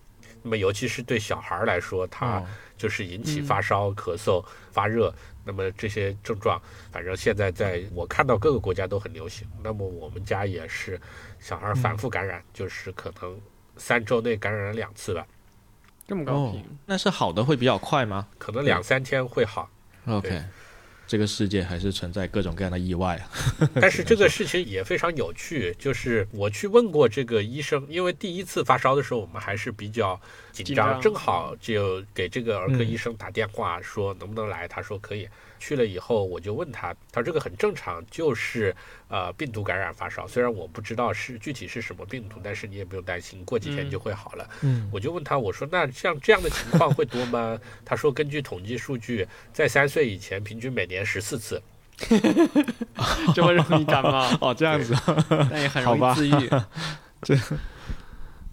那么尤其是对小孩来说，它就是引起发烧、咳嗽、发热。那么这些症状，反正现在在我看到各个国家都很流行。那么我们家也是，小孩反复感染，就是可能三周内感染了两次吧。这么高频，那是好的会比较快吗？可能两三天会好。OK。这个世界还是存在各种各样的意外啊，但是这个事情也非常有趣。就是我去问过这个医生，因为第一次发烧的时候我们还是比较紧张，正好就给这个儿科医生打电话说能不能来，他说可以。去了以后，我就问他，他说这个很正常，就是呃病毒感染发烧。虽然我不知道是具体是什么病毒，但是你也不用担心，过几天就会好了。嗯，我就问他，我说那像这样的情况会多吗？他说根据统计数据，在三岁以前平均每年十四次，这么容易感冒 哦，这样子，那也很容易自愈。这。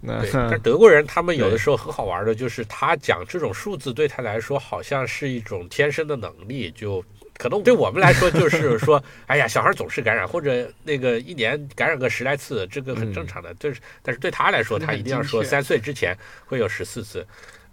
对，但德国人他们有的时候很好玩的，就是他讲这种数字对他来说好像是一种天生的能力，就可能对我们来说就是 说，哎呀，小孩总是感染，或者那个一年感染个十来次，这个很正常的。就是，但是对他来说，他一定要说三岁之前会有十四次。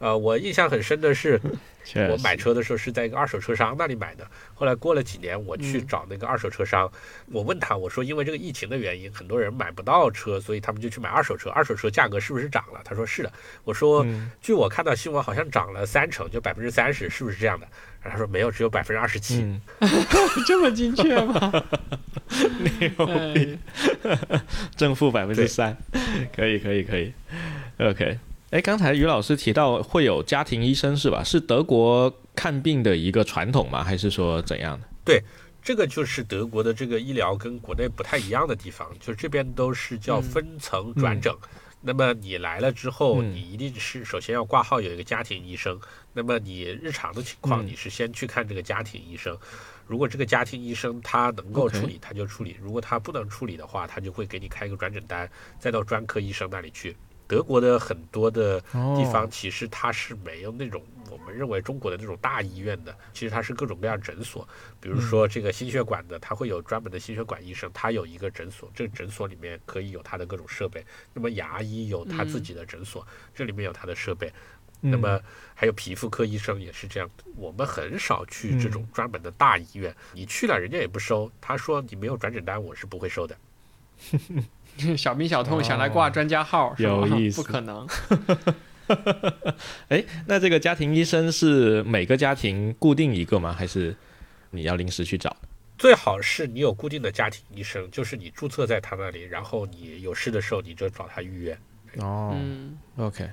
呃，我印象很深的是，我买车的时候是在一个二手车商那里买的。后来过了几年，我去找那个二手车商，我问他，我说因为这个疫情的原因，很多人买不到车，所以他们就去买二手车。二手车价格是不是涨了？他说是的。我说，据我看到新闻，好像涨了三成，就百分之三十，是不是这样的？他说没有，只有百分之二十七。这么精确吗？牛逼！正负百分之三，可以，可以，可以。OK。哎，刚才于老师提到会有家庭医生是吧？是德国看病的一个传统吗？还是说怎样的？对，这个就是德国的这个医疗跟国内不太一样的地方，就这边都是叫分层转诊。那么你来了之后，你一定是首先要挂号有一个家庭医生。那么你日常的情况，你是先去看这个家庭医生。如果这个家庭医生他能够处理，他就处理；如果他不能处理的话，他就会给你开一个转诊单，再到专科医生那里去。德国的很多的地方，其实它是没有那种我们认为中国的那种大医院的，其实它是各种各样诊所。比如说这个心血管的，它会有专门的心血管医生，他有一个诊所，这个诊所里面可以有他的各种设备。那么牙医有他自己的诊所，这里面有他的设备。那么还有皮肤科医生也是这样。我们很少去这种专门的大医院，你去了人家也不收，他说你没有转诊单，我是不会收的。小病小痛想来挂专家号，有意思？不可能。哎，那这个家庭医生是每个家庭固定一个吗？还是你要临时去找？最好是你有固定的家庭医生，就是你注册在他那里，然后你有事的时候你就找他预约。哦，OK，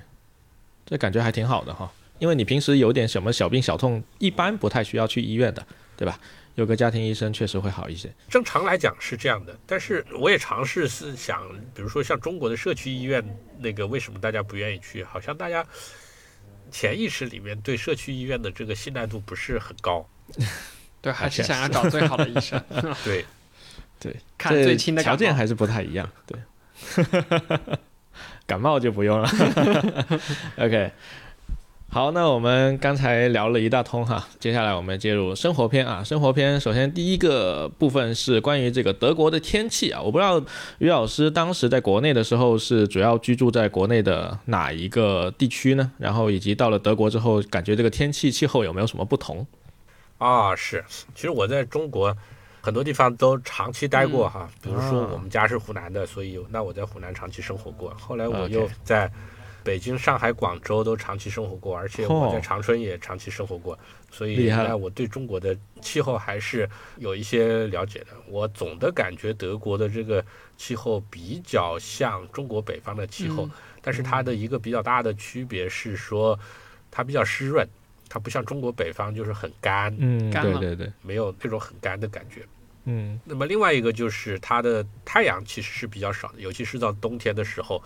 这感觉还挺好的哈，因为你平时有点什么小病小痛，一般不太需要去医院的，对吧？有个家庭医生确实会好一些。正常来讲是这样的，但是我也尝试是想，比如说像中国的社区医院，那个为什么大家不愿意去？好像大家潜意识里面对社区医院的这个信赖度不是很高。对，还是想要找最好的医生。对，对，看最亲的条件还是不太一样。对，感冒就不用了。OK。好，那我们刚才聊了一大通哈，接下来我们进入生活篇啊。生活篇首先第一个部分是关于这个德国的天气啊，我不知道于老师当时在国内的时候是主要居住在国内的哪一个地区呢？然后以及到了德国之后，感觉这个天气气候有没有什么不同？啊，是，其实我在中国很多地方都长期待过哈。比如说我们家是湖南的，所以那我在湖南长期生活过。后来我又在北京、上海、广州都长期生活过，而且我在长春也长期生活过，所以那我对中国的气候还是有一些了解的。我总的感觉德国的这个气候比较像中国北方的气候，但是它的一个比较大的区别是说它比较湿润。它不像中国北方就是很干，嗯，对对对，没有那种很干的感觉，嗯。那么另外一个就是它的太阳其实是比较少的，尤其是到冬天的时候，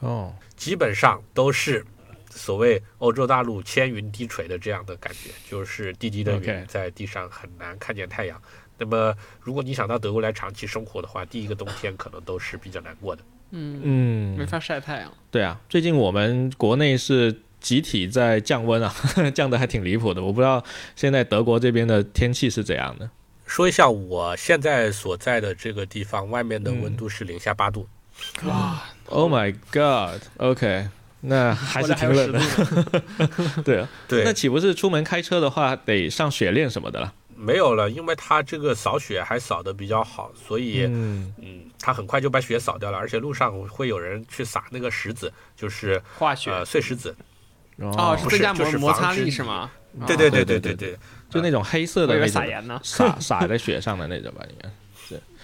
哦，基本上都是所谓欧洲大陆千云低垂的这样的感觉，就是低低的云在地上很难看见太阳。那么如果你想到德国来长期生活的话，第一个冬天可能都是比较难过的，嗯嗯，没法晒太阳。对啊，最近我们国内是。集体在降温啊，降的还挺离谱的。我不知道现在德国这边的天气是怎样的。说一下我现在所在的这个地方，外面的温度是零下八度。哇！Oh my God！OK，那还是挺冷的。对啊，对。那岂不是出门开车的话得上雪链什么的了？没有了，因为它这个扫雪还扫的比较好，所以嗯嗯，它很快就把雪扫掉了。而且路上会有人去撒那个石子，就是化雪呃碎石子。哦，是增加摩摩擦力是吗？对对对对对对，就那种黑色的那种撒盐呢，撒撒在雪上的那种吧，应该是。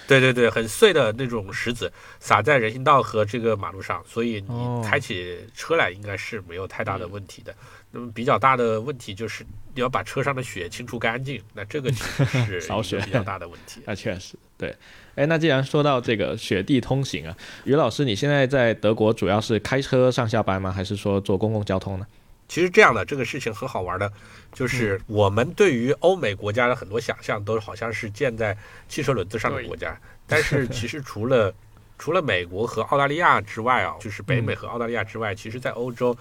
对对对，很碎的那种石子撒在人行道和这个马路上，所以你开起车来应该是没有太大的问题的。那么比较大的问题就是你要把车上的雪清除干净，那这个其实是 扫雪比较大的问题。那确实对。哎，那既然说到这个雪地通行啊，于老师，你现在在德国主要是开车上下班吗？还是说坐公共交通呢？其实这样的这个事情很好玩的，就是我们对于欧美国家的很多想象都好像是建在汽车轮子上的国家，但是其实除了 除了美国和澳大利亚之外啊，就是北美和澳大利亚之外，其实在欧洲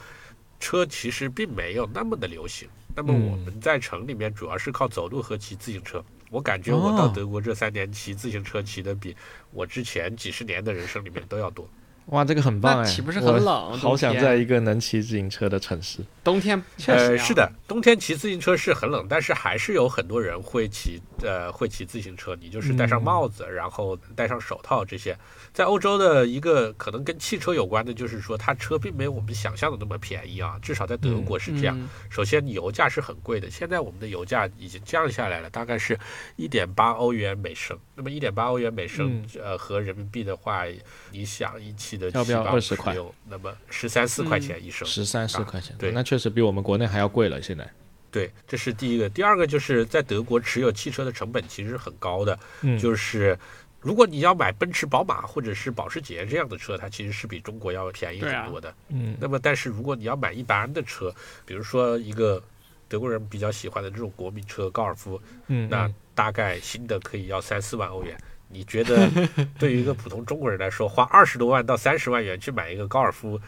车其实并没有那么的流行。那么我们在城里面主要是靠走路和骑自行车。我感觉我到德国这三年骑自行车骑的比我之前几十年的人生里面都要多。哇，这个很棒哎！岂不是很冷？好想在一个能骑自行车的城市。冬天确实是的，冬天骑自行车是很冷，但是还是有很多人会骑，呃，会骑自行车。你就是戴上帽子，然后戴上手套这些。在欧洲的一个可能跟汽车有关的，就是说它车并没有我们想象的那么便宜啊，至少在德国是这样。首先，油价是很贵的，现在我们的油价已经降下来了，大概是一点八欧元每升。那么一点八欧元每升，呃，和人民币的话，你想一起的要不要二十块？那么十三四块钱一升，十三四块钱，对，那确实比我们国内还要贵了。现在，对，这是第一个。第二个就是在德国持有汽车的成本其实很高的，就是。如果你要买奔驰、宝马或者是保时捷这样的车，它其实是比中国要便宜很多的。嗯。那么，但是如果你要买一般的车，比如说一个德国人比较喜欢的这种国民车高尔夫，嗯，那大概新的可以要三四万欧元。你觉得 对于一个普通中国人来说，花二十多万到三十万元去买一个高尔夫，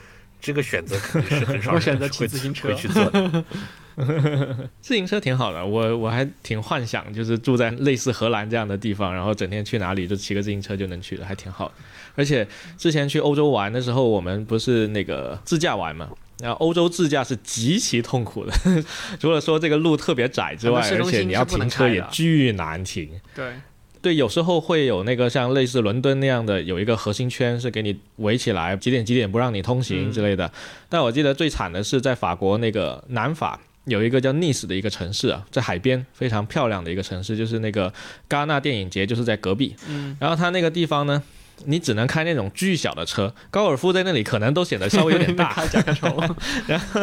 这个选择肯定是很少 人会会去做的。自行车挺好的，我我还挺幻想，就是住在类似荷兰这样的地方，然后整天去哪里就骑个自行车就能去了，还挺好。而且之前去欧洲玩的时候，我们不是那个自驾玩嘛，然后欧洲自驾是极其痛苦的，除了说这个路特别窄之外，而且你要停车也巨难停。对对，有时候会有那个像类似伦敦那样的，有一个核心圈是给你围起来，几点几点不让你通行之类的。但我记得最惨的是在法国那个南法。有一个叫 Nice 的一个城市啊，在海边非常漂亮的一个城市，就是那个戛纳电影节就是在隔壁。嗯，然后它那个地方呢。你只能开那种巨小的车，高尔夫在那里可能都显得稍微有点大。然后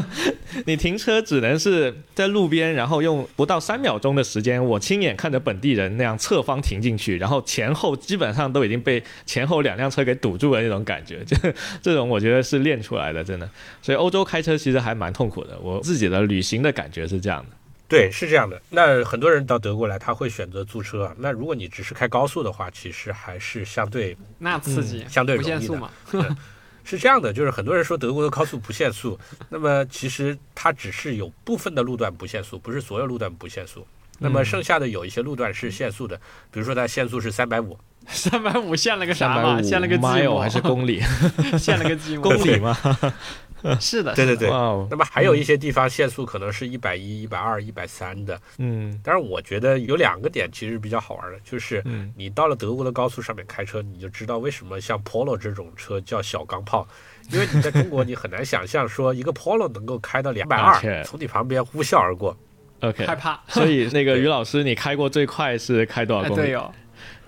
你停车只能是在路边，然后用不到三秒钟的时间，我亲眼看着本地人那样侧方停进去，然后前后基本上都已经被前后两辆车给堵住了那种感觉。就这种我觉得是练出来的，真的。所以欧洲开车其实还蛮痛苦的，我自己的旅行的感觉是这样的。对，是这样的。那很多人到德国来，他会选择租车。那如果你只是开高速的话，其实还是相对那刺激，相对容易的。是这样的，就是很多人说德国的高速不限速，那么其实它只是有部分的路段不限速，不是所有路段不限速。那么剩下的有一些路段是限速的，比如说它限速是三百五，三百五限了个啥嘛？限了个 mile 还是公里？限了个几公里吗？是的，对对对。那么还有一些地方限速可能是一百一、一百二、一百三的。嗯。但是我觉得有两个点其实比较好玩的，就是你到了德国的高速上面开车，你就知道为什么像 Polo 这种车叫小钢炮，因为你在中国你很难想象说一个 Polo 能够开到两百二，从你旁边呼啸而过。OK。害怕。所以那个于老师，你开过最快是开多少公里？对哦。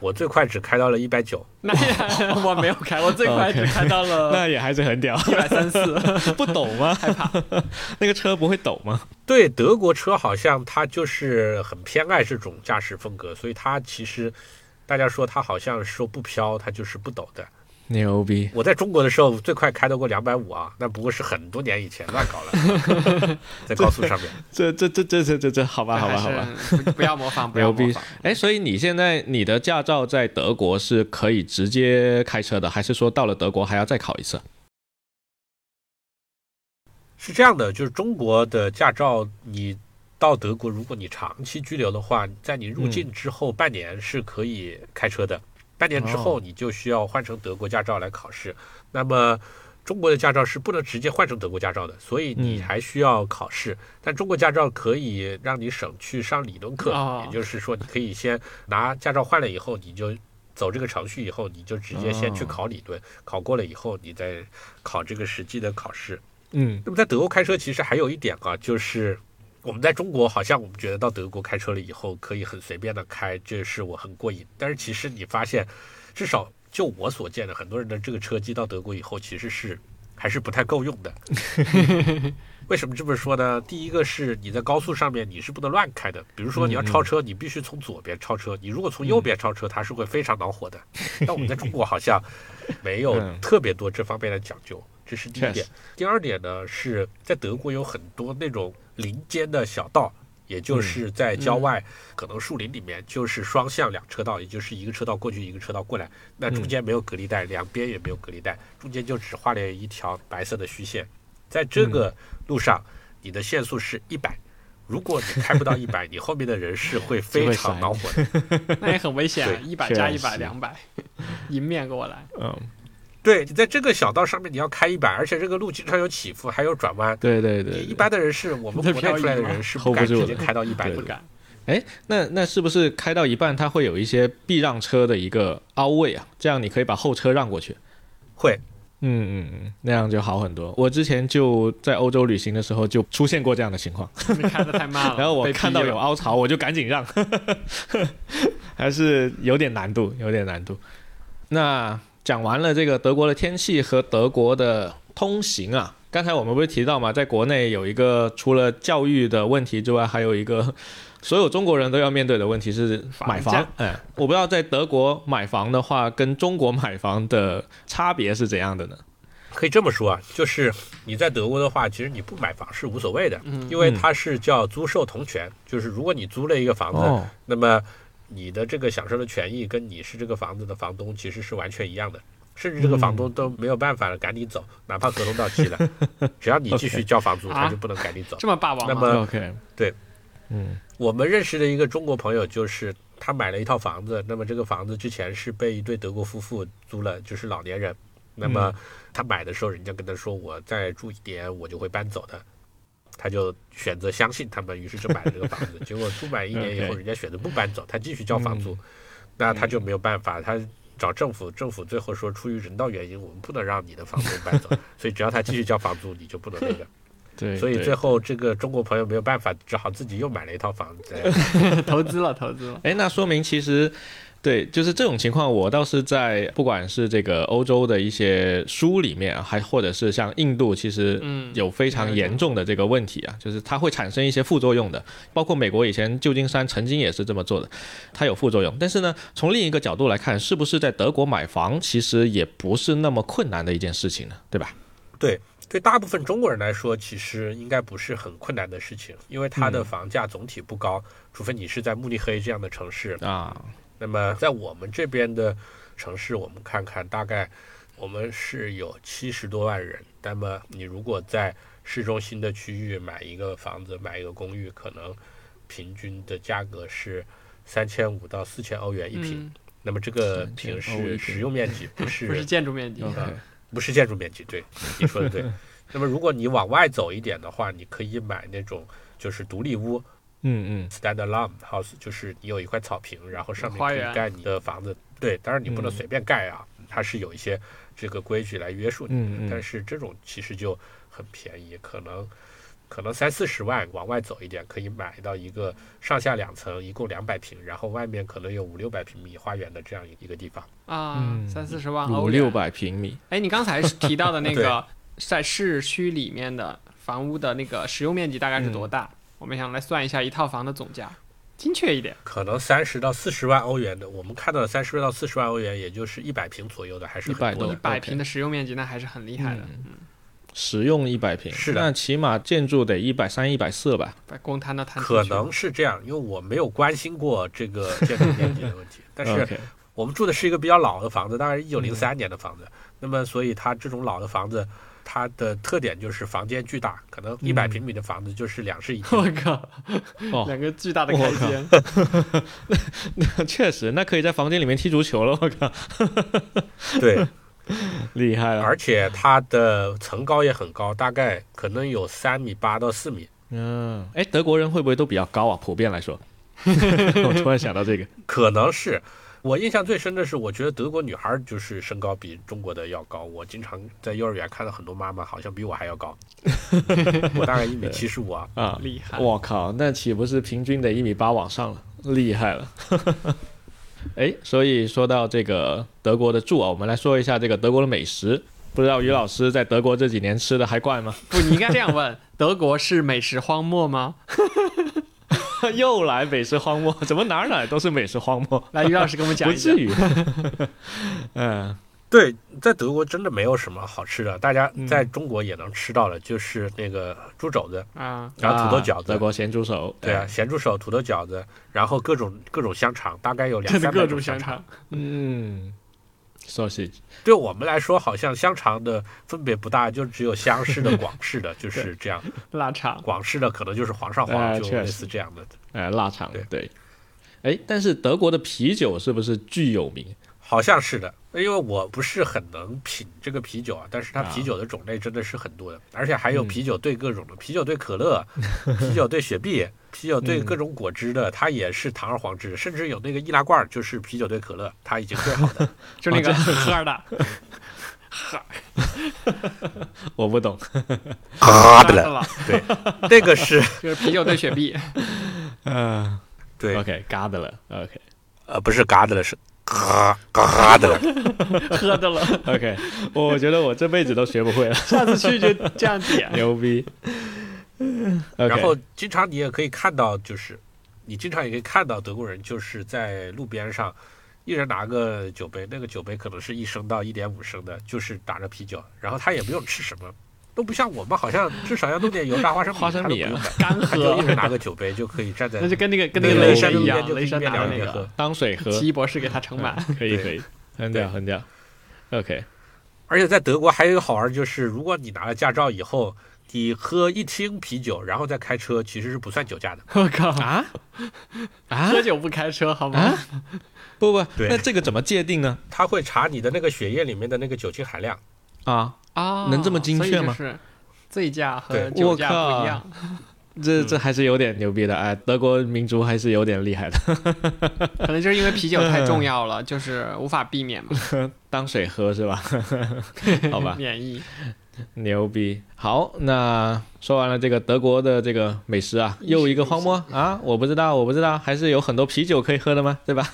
我最快只开到了一百九，那 我没有开，我最快只开到了，那也还是很屌，一百三四，不抖吗？害怕，那个车不会抖吗？对，德国车好像它就是很偏爱这种驾驶风格，所以它其实大家说它好像说不飘，它就是不抖的。牛逼！我在中国的时候最快开到过两百五啊，那不过是很多年以前乱搞了，在高速上面。这这这这这这这，好吧好吧好吧，不要模仿，不要模仿。哎，所以你现在你的驾照在德国是可以直接开车的，还是说到了德国还要再考一次？是这样的，就是中国的驾照，你到德国，如果你长期居留的话，在你入境之后半年是可以开车的。半年之后，你就需要换成德国驾照来考试。那么，中国的驾照是不能直接换成德国驾照的，所以你还需要考试。但中国驾照可以让你省去上理论课，也就是说，你可以先拿驾照换了以后，你就走这个程序，以后你就直接先去考理论，考过了以后，你再考这个实际的考试。嗯，那么在德国开车其实还有一点啊，就是。我们在中国好像我们觉得到德国开车了以后可以很随便的开，这是我很过瘾。但是其实你发现，至少就我所见的，很多人的这个车机到德国以后其实是还是不太够用的。为什么这么说呢？第一个是你在高速上面你是不能乱开的，比如说你要超车，你必须从左边超车，你如果从右边超车，它是会非常恼火的。但我们在中国好像没有特别多这方面的讲究，这是第一点。第二点呢，是在德国有很多那种。林间的小道，也就是在郊外，可能树林里面，就是双向两车道，也就是一个车道过去，一个车道过来。那中间没有隔离带，两边也没有隔离带，中间就只画了一条白色的虚线。在这个路上，你的限速是一百，如果你开不到一百，你后面的人是会非常恼火的，那也很危险。一百加一百，两百，迎面过来。嗯。对你在这个小道上面，你要开一百，而且这个路经常有起伏，还有转弯。对对对，一般的人是我们国内出来的人是不敢直接开到一百不敢。哎，那那是不是开到一半，它会有一些避让车的一个凹位啊？这样你可以把后车让过去。会，嗯嗯嗯，那样就好很多。我之前就在欧洲旅行的时候就出现过这样的情况，开的太慢了。然后我看到有凹槽，我就赶紧让，还是有点难度，有点难度。那。讲完了这个德国的天气和德国的通行啊，刚才我们不是提到嘛，在国内有一个除了教育的问题之外，还有一个 所有中国人都要面对的问题是买房。哎，我不知道在德国买房的话，跟中国买房的差别是怎样的呢？可以这么说啊，就是你在德国的话，其实你不买房是无所谓的，因为它是叫租售同权，就是如果你租了一个房子，那么。你的这个享受的权益跟你是这个房子的房东其实是完全一样的，甚至这个房东都没有办法赶你走，哪怕合同到期了，只要你继续 交房租，他就不能赶你走。这么霸王那么？OK，对，嗯，我们认识的一个中国朋友，就是他买了一套房子，那么这个房子之前是被一对德国夫妇租了，就是老年人，那么他买的时候，人家跟他说，我再住一年，我就会搬走的。他就选择相信他们，于是就买了这个房子。结果住满一年以后，人家选择不搬走，他继续交房租，那他就没有办法，他找政府，政府最后说出于人道原因，我们不能让你的房东搬走，所以只要他继续交房租，你就不能那个。对，所以最后这个中国朋友没有办法，只好自己又买了一套房子，投资了，投资了。哎，那说明其实。对，就是这种情况，我倒是在不管是这个欧洲的一些书里面，还或者是像印度，其实有非常严重的这个问题啊，就是它会产生一些副作用的。包括美国以前旧金山曾经也是这么做的，它有副作用。但是呢，从另一个角度来看，是不是在德国买房其实也不是那么困难的一件事情呢？对吧？对，对大部分中国人来说，其实应该不是很困难的事情，因为它的房价总体不高，除非你是在慕尼黑这样的城市啊。那么在我们这边的城市，我们看看，大概我们是有七十多万人。那么你如果在市中心的区域买一个房子、买一个公寓，可能平均的价格是三千五到四千欧元一平。那么这个平是使用面积，不是不是建筑面积不是建筑面积。对，你说的对，那么如果你往外走一点的话，你可以买那种就是独立屋，嗯嗯，stand-alone house，就是你有一块草坪，然后上面可以盖你的房子。对，当然你不能随便盖啊，它是有一些这个规矩来约束你的。但是这种其实就很便宜，可能。可能三四十万往外走一点，可以买到一个上下两层，一共两百平，然后外面可能有五六百平米花园的这样一个地方啊，三四十万五六百平米。哎，你刚才提到的那个 在市区里面的房屋的那个使用面积大概是多大？我们想来算一下一套房的总价，精确一点，可能三十到四十万欧元的。我们看到的三十到四十万欧元，也就是一百平左右的，还是百多。一百平的实用面积，那还是很厉害的。嗯。实用一百平，是的，那起码建筑得一百三、一百四吧？公摊的摊可能是这样，因为我没有关心过这个建筑面积的问题。但是我们住的是一个比较老的房子，大概是一九零三年的房子。那么，所以它这种老的房子，它的特点就是房间巨大，可能一百平米的房子就是两室一厅。我靠，两个巨大的开间。那确实，那可以在房间里面踢足球了。我靠，对。厉害了，而且它的层高也很高，大概可能有三米八到四米。嗯，哎，德国人会不会都比较高啊？普遍来说，我突然想到这个，可能是我印象最深的是，我觉得德国女孩就是身高比中国的要高。我经常在幼儿园看到很多妈妈，好像比我还要高。我大概一米七十五啊，啊，厉害！我靠，那岂不是平均得一米八往上了？厉害了。哎，所以说到这个德国的住啊，我们来说一下这个德国的美食。不知道于老师在德国这几年吃的还惯吗？不，你应该这样问：德国是美食荒漠吗？又来美食荒漠？怎么哪哪都是美食荒漠？来，于老师给我们讲一下。不至于。嗯。对，在德国真的没有什么好吃的，大家在中国也能吃到的，就是那个猪肘子啊，然后土豆饺子，德国咸猪手，对啊，咸猪手、土豆饺子，然后各种各种香肠，大概有两三百种香肠。嗯，sausage，对我们来说好像香肠的分别不大，就只有湘式的、广式的，就是这样。腊肠，广式的可能就是皇上皇，就类似这样的。哎，腊肠，对对。哎，但是德国的啤酒是不是巨有名？好像是的，因为我不是很能品这个啤酒啊，但是它啤酒的种类真的是很多的，而且还有啤酒兑各种的，啤酒兑可乐，啤酒兑雪碧，啤酒兑各种果汁的，它也是堂而皇之，甚至有那个易拉罐就是啤酒兑可乐，它已经兑好的，就那个喝的，哈，我不懂，哈的。了，对，那个是就是啤酒兑雪碧，嗯，对，OK，嘎的了，OK，呃，不是嘎的了，是。嘎嘎的，喝的了。OK，我觉得我这辈子都学不会了。下次去就这样点，牛逼。然后经常你也可以看到，就是你经常也可以看到德国人就是在路边上，一人拿个酒杯，那个酒杯可能是一升到一点五升的，就是打着啤酒，然后他也不用吃什么。都不像我们，好像至少要弄点油炸花生米，花生米啊，干喝，就一人拿个酒杯就可以站在，那就跟那个跟那个雷神一样，雷山拿那个当水喝，奇异博士给他盛满，可以可以，很屌很屌，OK。而且在德国还有一个好玩，就是如果你拿了驾照以后，你喝一听啤酒，然后再开车，其实是不算酒驾的。我靠啊啊！喝酒不开车好吗？不不，那这个怎么界定呢？他会查你的那个血液里面的那个酒精含量啊。啊，能这么精确吗？是醉驾和酒驾不一样，这这还是有点牛逼的哎，德国民族还是有点厉害的，可能就是因为啤酒太重要了，就是无法避免嘛，当水喝是吧？好吧，免疫。牛逼！好，那说完了这个德国的这个美食啊，又一个荒漠啊！我不知道，我不知道，还是有很多啤酒可以喝的吗？对吧？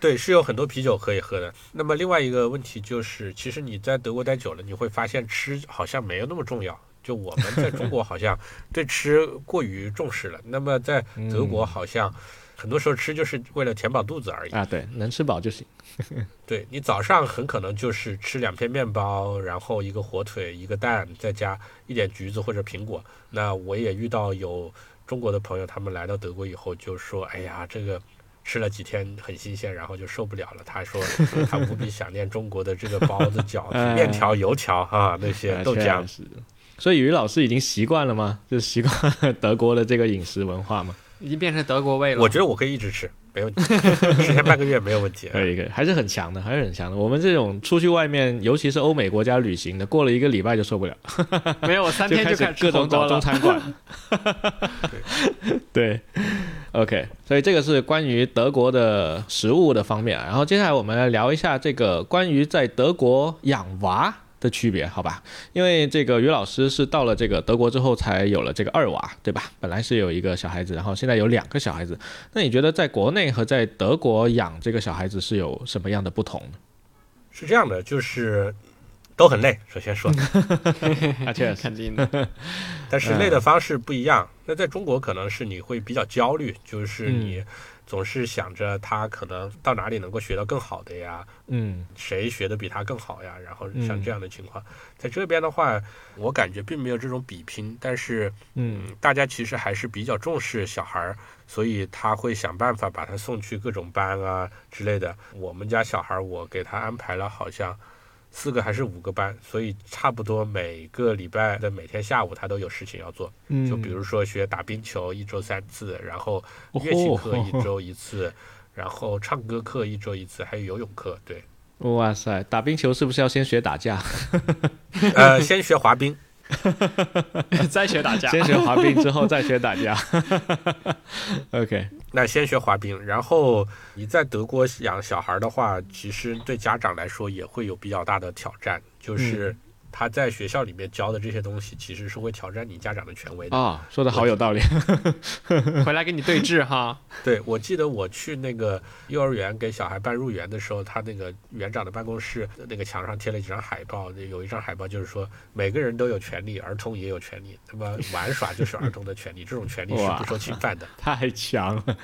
对，是有很多啤酒可以喝的。那么另外一个问题就是，其实你在德国待久了，你会发现吃好像没有那么重要。就我们在中国好像对吃过于重视了，那么在德国好像。很多时候吃就是为了填饱肚子而已啊，对，能吃饱就行。对你早上很可能就是吃两片面包，然后一个火腿，一个蛋，再加一点橘子或者苹果。那我也遇到有中国的朋友，他们来到德国以后就说：“哎呀，这个吃了几天很新鲜，然后就受不了了。”他说 他无比想念中国的这个包子、饺子、面条、油条啊那些豆浆。所以于老师已经习惯了吗？就习惯德国的这个饮食文化吗？已经变成德国味了。我觉得我可以一直吃。没问题，十天半个月没有问题。可以可以，还是很强的，还是很强的。我们这种出去外面，尤其是欧美国家旅行的，过了一个礼拜就受不了。没有，我三天就开始各种找中餐馆。对，OK，所以这个是关于德国的食物的方面。然后接下来我们来聊一下这个关于在德国养娃。的区别，好吧，因为这个于老师是到了这个德国之后才有了这个二娃，对吧？本来是有一个小孩子，然后现在有两个小孩子。那你觉得在国内和在德国养这个小孩子是有什么样的不同呢？是这样的，就是都很累。首先说，啊，确实肯定的，但是累的方式不一样。那在中国可能是你会比较焦虑，就是你。总是想着他可能到哪里能够学到更好的呀，嗯，谁学的比他更好呀？然后像这样的情况，在这边的话，我感觉并没有这种比拼，但是，嗯，大家其实还是比较重视小孩儿，所以他会想办法把他送去各种班啊之类的。我们家小孩儿，我给他安排了好像。四个还是五个班，所以差不多每个礼拜的每天下午他都有事情要做。嗯，就比如说学打冰球，一周三次，然后乐器课一周一次，然后唱歌课一周一次，还有游泳课。对，哇塞，打冰球是不是要先学打架？呃，先学滑冰。再学打架，先学滑冰之后再学打架。OK，那先学滑冰，然后你在德国养小孩的话，其实对家长来说也会有比较大的挑战，就是。他在学校里面教的这些东西，其实是会挑战你家长的权威的啊。说的好有道理，回来跟你对峙哈。对，我记得我去那个幼儿园给小孩办入园的时候，他那个园长的办公室那个墙上贴了几张海报，有一张海报就是说每个人都有权利，儿童也有权利。那么玩耍就是儿童的权利，这种权利是不受侵犯的。太强了。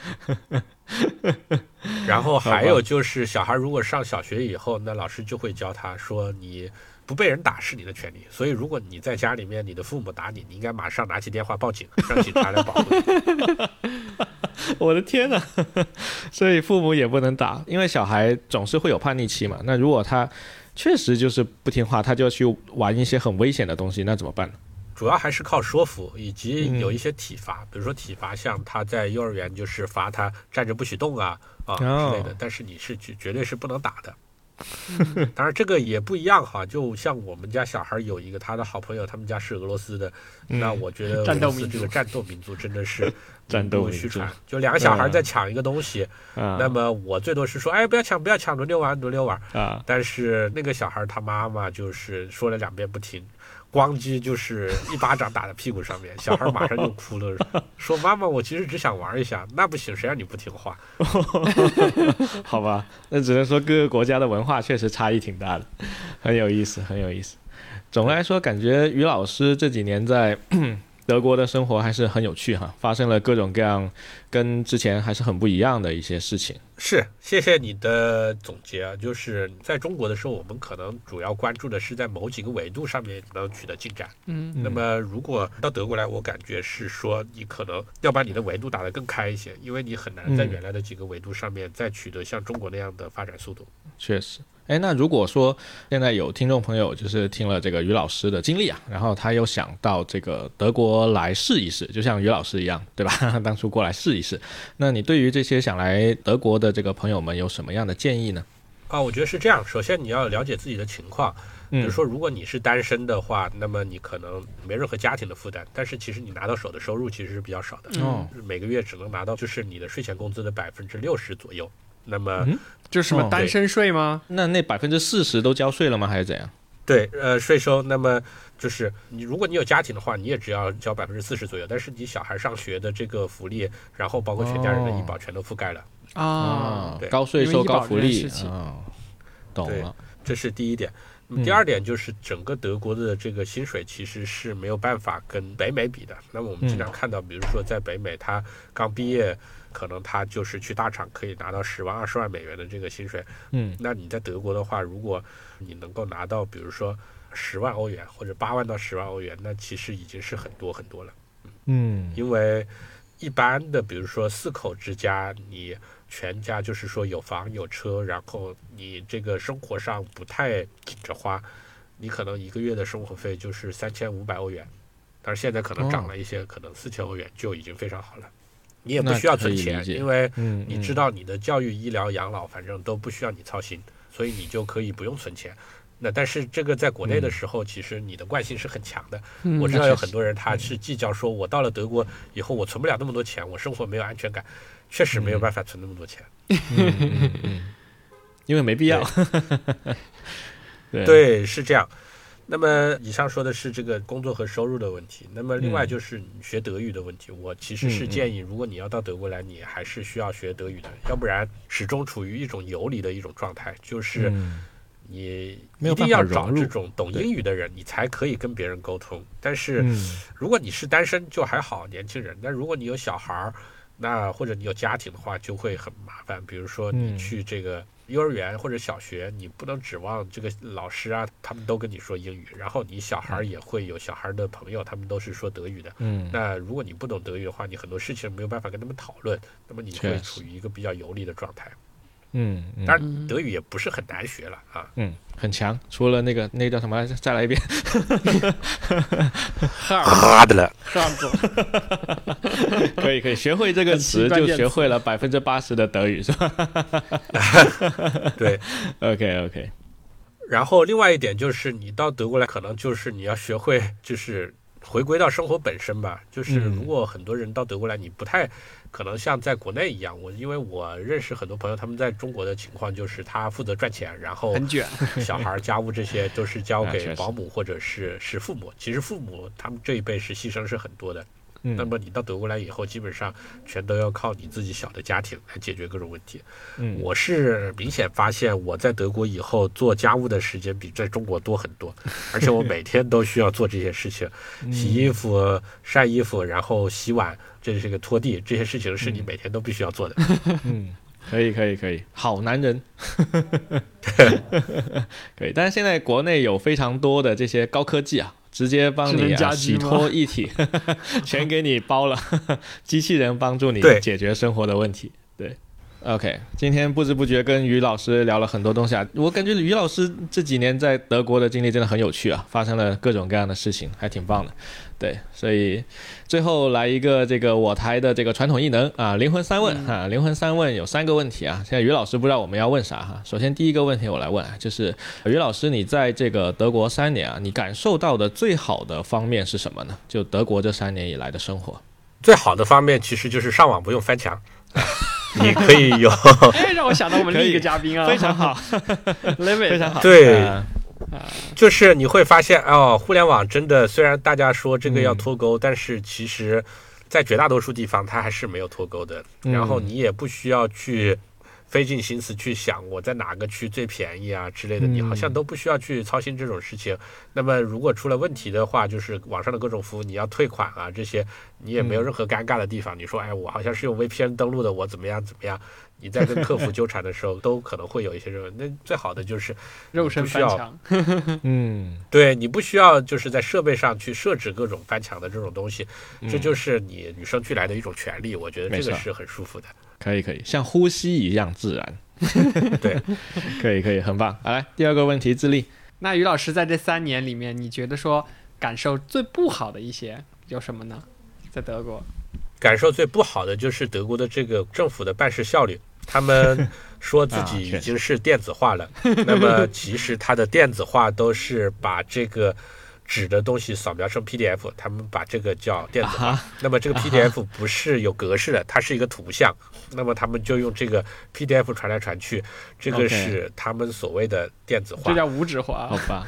然后还有就是小孩如果上小学以后，那老师就会教他说你。不被人打是你的权利，所以如果你在家里面，你的父母打你，你应该马上拿起电话报警，让警察来保护你。我的天哪！所以父母也不能打，因为小孩总是会有叛逆期嘛。那如果他确实就是不听话，他就要去玩一些很危险的东西，那怎么办呢？主要还是靠说服，以及有一些体罚，比如说体罚，像他在幼儿园就是罚他站着不许动啊啊之类的，但是你是绝绝对是不能打的。当然，这个也不一样哈。就像我们家小孩有一个他的好朋友，他们家是俄罗斯的。那我觉得俄罗斯这个战斗民族真的是 战斗虚传。就两个小孩在抢一个东西，那么我最多是说，哎，不要抢，不要抢，轮流玩，轮流玩。啊！但是那个小孩他妈妈就是说了两遍不听。咣叽就是一巴掌打在屁股上面，小孩马上就哭了，说：“妈妈，我其实只想玩一下。”那不行，谁让你不听话？好吧，那只能说各个国家的文化确实差异挺大的，很有意思，很有意思。总的来说，感觉于老师这几年在。德国的生活还是很有趣哈，发生了各种各样跟之前还是很不一样的一些事情。是，谢谢你的总结啊，就是在中国的时候，我们可能主要关注的是在某几个维度上面能取得进展。嗯，那么如果到德国来，我感觉是说你可能要把你的维度打得更开一些，因为你很难在原来的几个维度上面再取得像中国那样的发展速度。确实。哎，那如果说现在有听众朋友就是听了这个于老师的经历啊，然后他又想到这个德国来试一试，就像于老师一样，对吧？当初过来试一试，那你对于这些想来德国的这个朋友们有什么样的建议呢？啊，我觉得是这样，首先你要了解自己的情况，比如说如果你是单身的话，那么你可能没任何家庭的负担，但是其实你拿到手的收入其实是比较少的，哦，每个月只能拿到就是你的税前工资的百分之六十左右。那么，就什么单身税吗？那那百分之四十都交税了吗？还是怎样？对，呃，税收。那么就是你，如果你有家庭的话，你也只要交百分之四十左右。但是你小孩上学的这个福利，然后包括全家人的医保，全都覆盖了啊。对，高税收高福利啊，懂了。这是第一点。第二点就是整个德国的这个薪水其实是没有办法跟北美比的。那么我们经常看到，比如说在北美，他刚毕业。可能他就是去大厂可以拿到十万、二十万美元的这个薪水。嗯，那你在德国的话，如果你能够拿到，比如说十万欧元或者八万到十万欧元，那其实已经是很多很多了。嗯，因为一般的，比如说四口之家，你全家就是说有房有车，然后你这个生活上不太紧着花，你可能一个月的生活费就是三千五百欧元，但是现在可能涨了一些，可能四千欧元就已经非常好了。你也不需要存钱，因为嗯，你知道你的教育、医疗、养老，反正都不需要你操心，所以你就可以不用存钱。那但是这个在国内的时候，其实你的惯性是很强的。我知道有很多人他是计较说，我到了德国以后，我存不了那么多钱，我生活没有安全感，确实没有办法存那么多钱。因为没必要。对，是这样。那么以上说的是这个工作和收入的问题。那么另外就是学德语的问题。我其实是建议，如果你要到德国来，你还是需要学德语的，要不然始终处于一种游离的一种状态，就是你一定要找这种懂英语的人，你才可以跟别人沟通。但是如果你是单身就还好，年轻人。但如果你有小孩儿，那或者你有家庭的话，就会很麻烦。比如说你去这个。幼儿园或者小学，你不能指望这个老师啊，他们都跟你说英语，然后你小孩也会有小孩的朋友，他们都是说德语的。嗯，那如果你不懂德语的话，你很多事情没有办法跟他们讨论，那么你会处于一个比较游离的状态。嗯，当然德语也不是很难学了啊。嗯，很强，除了那个那个叫什么，再来一遍。哈的了，哈的。可以可以，学会这个词就学会了百分之八十的德语，是吧？对，OK OK。然后另外一点就是，你到德国来，可能就是你要学会，就是回归到生活本身吧。就是如果很多人到德国来，你不太。可能像在国内一样，我因为我认识很多朋友，他们在中国的情况就是他负责赚钱，然后很卷，小孩家务这些都是交 给保姆或者是是父母。其实父母他们这一辈是牺牲是很多的。那么你到德国来以后，基本上全都要靠你自己小的家庭来解决各种问题。嗯，我是明显发现我在德国以后做家务的时间比在中国多很多，而且我每天都需要做这些事情：洗衣服、晒衣服，然后洗碗，这是个拖地，这些事情是你每天都必须要做的。嗯，可以，可以，可以，好男人。可以，但是现在国内有非常多的这些高科技啊。直接帮你啊洗脱一体，全给你包了，机器人帮助你解决生活的问题。对，OK，今天不知不觉跟于老师聊了很多东西啊，我感觉于老师这几年在德国的经历真的很有趣啊，发生了各种各样的事情，还挺棒的。对，所以最后来一个这个我台的这个传统异能啊，灵魂三问啊，灵魂三问有三个问题啊。现在于老师不知道我们要问啥哈。首先第一个问题我来问，就是于老师，你在这个德国三年啊，你感受到的最好的方面是什么呢？就德国这三年以来的生活，最好的方面其实就是上网不用翻墙，你可以有。哎，让我想到我们另一个嘉宾啊，非常好，非常好，对。就是你会发现哦，互联网真的虽然大家说这个要脱钩，但是其实，在绝大多数地方它还是没有脱钩的。然后你也不需要去费尽心思去想我在哪个区最便宜啊之类的，你好像都不需要去操心这种事情。那么如果出了问题的话，就是网上的各种服务你要退款啊这些，你也没有任何尴尬的地方。你说哎，我好像是用 VPN 登录的，我怎么样怎么样？你在跟客服纠缠的时候，都可能会有一些这种。那最好的就是肉身翻墙。嗯，对你不需要就是在设备上去设置各种翻墙的这种东西，这就是你与生俱来的一种权利。我觉得这个是很舒服的。可以可以，像呼吸一样自然。对，可以可以，很棒。来，第二个问题，自立。那于老师在这三年里面，你觉得说感受最不好的一些有什么呢？在德国？感受最不好的就是德国的这个政府的办事效率，他们说 自己已经是电子化了，那么其实它的电子化都是把这个纸的东西扫描成 PDF，他们把这个叫电子化。那么这个 PDF 不是有格式的，它是一个图像，那么他们就用这个 PDF 传来传去，这个是他们所谓的电子化，这叫无纸化，好吧？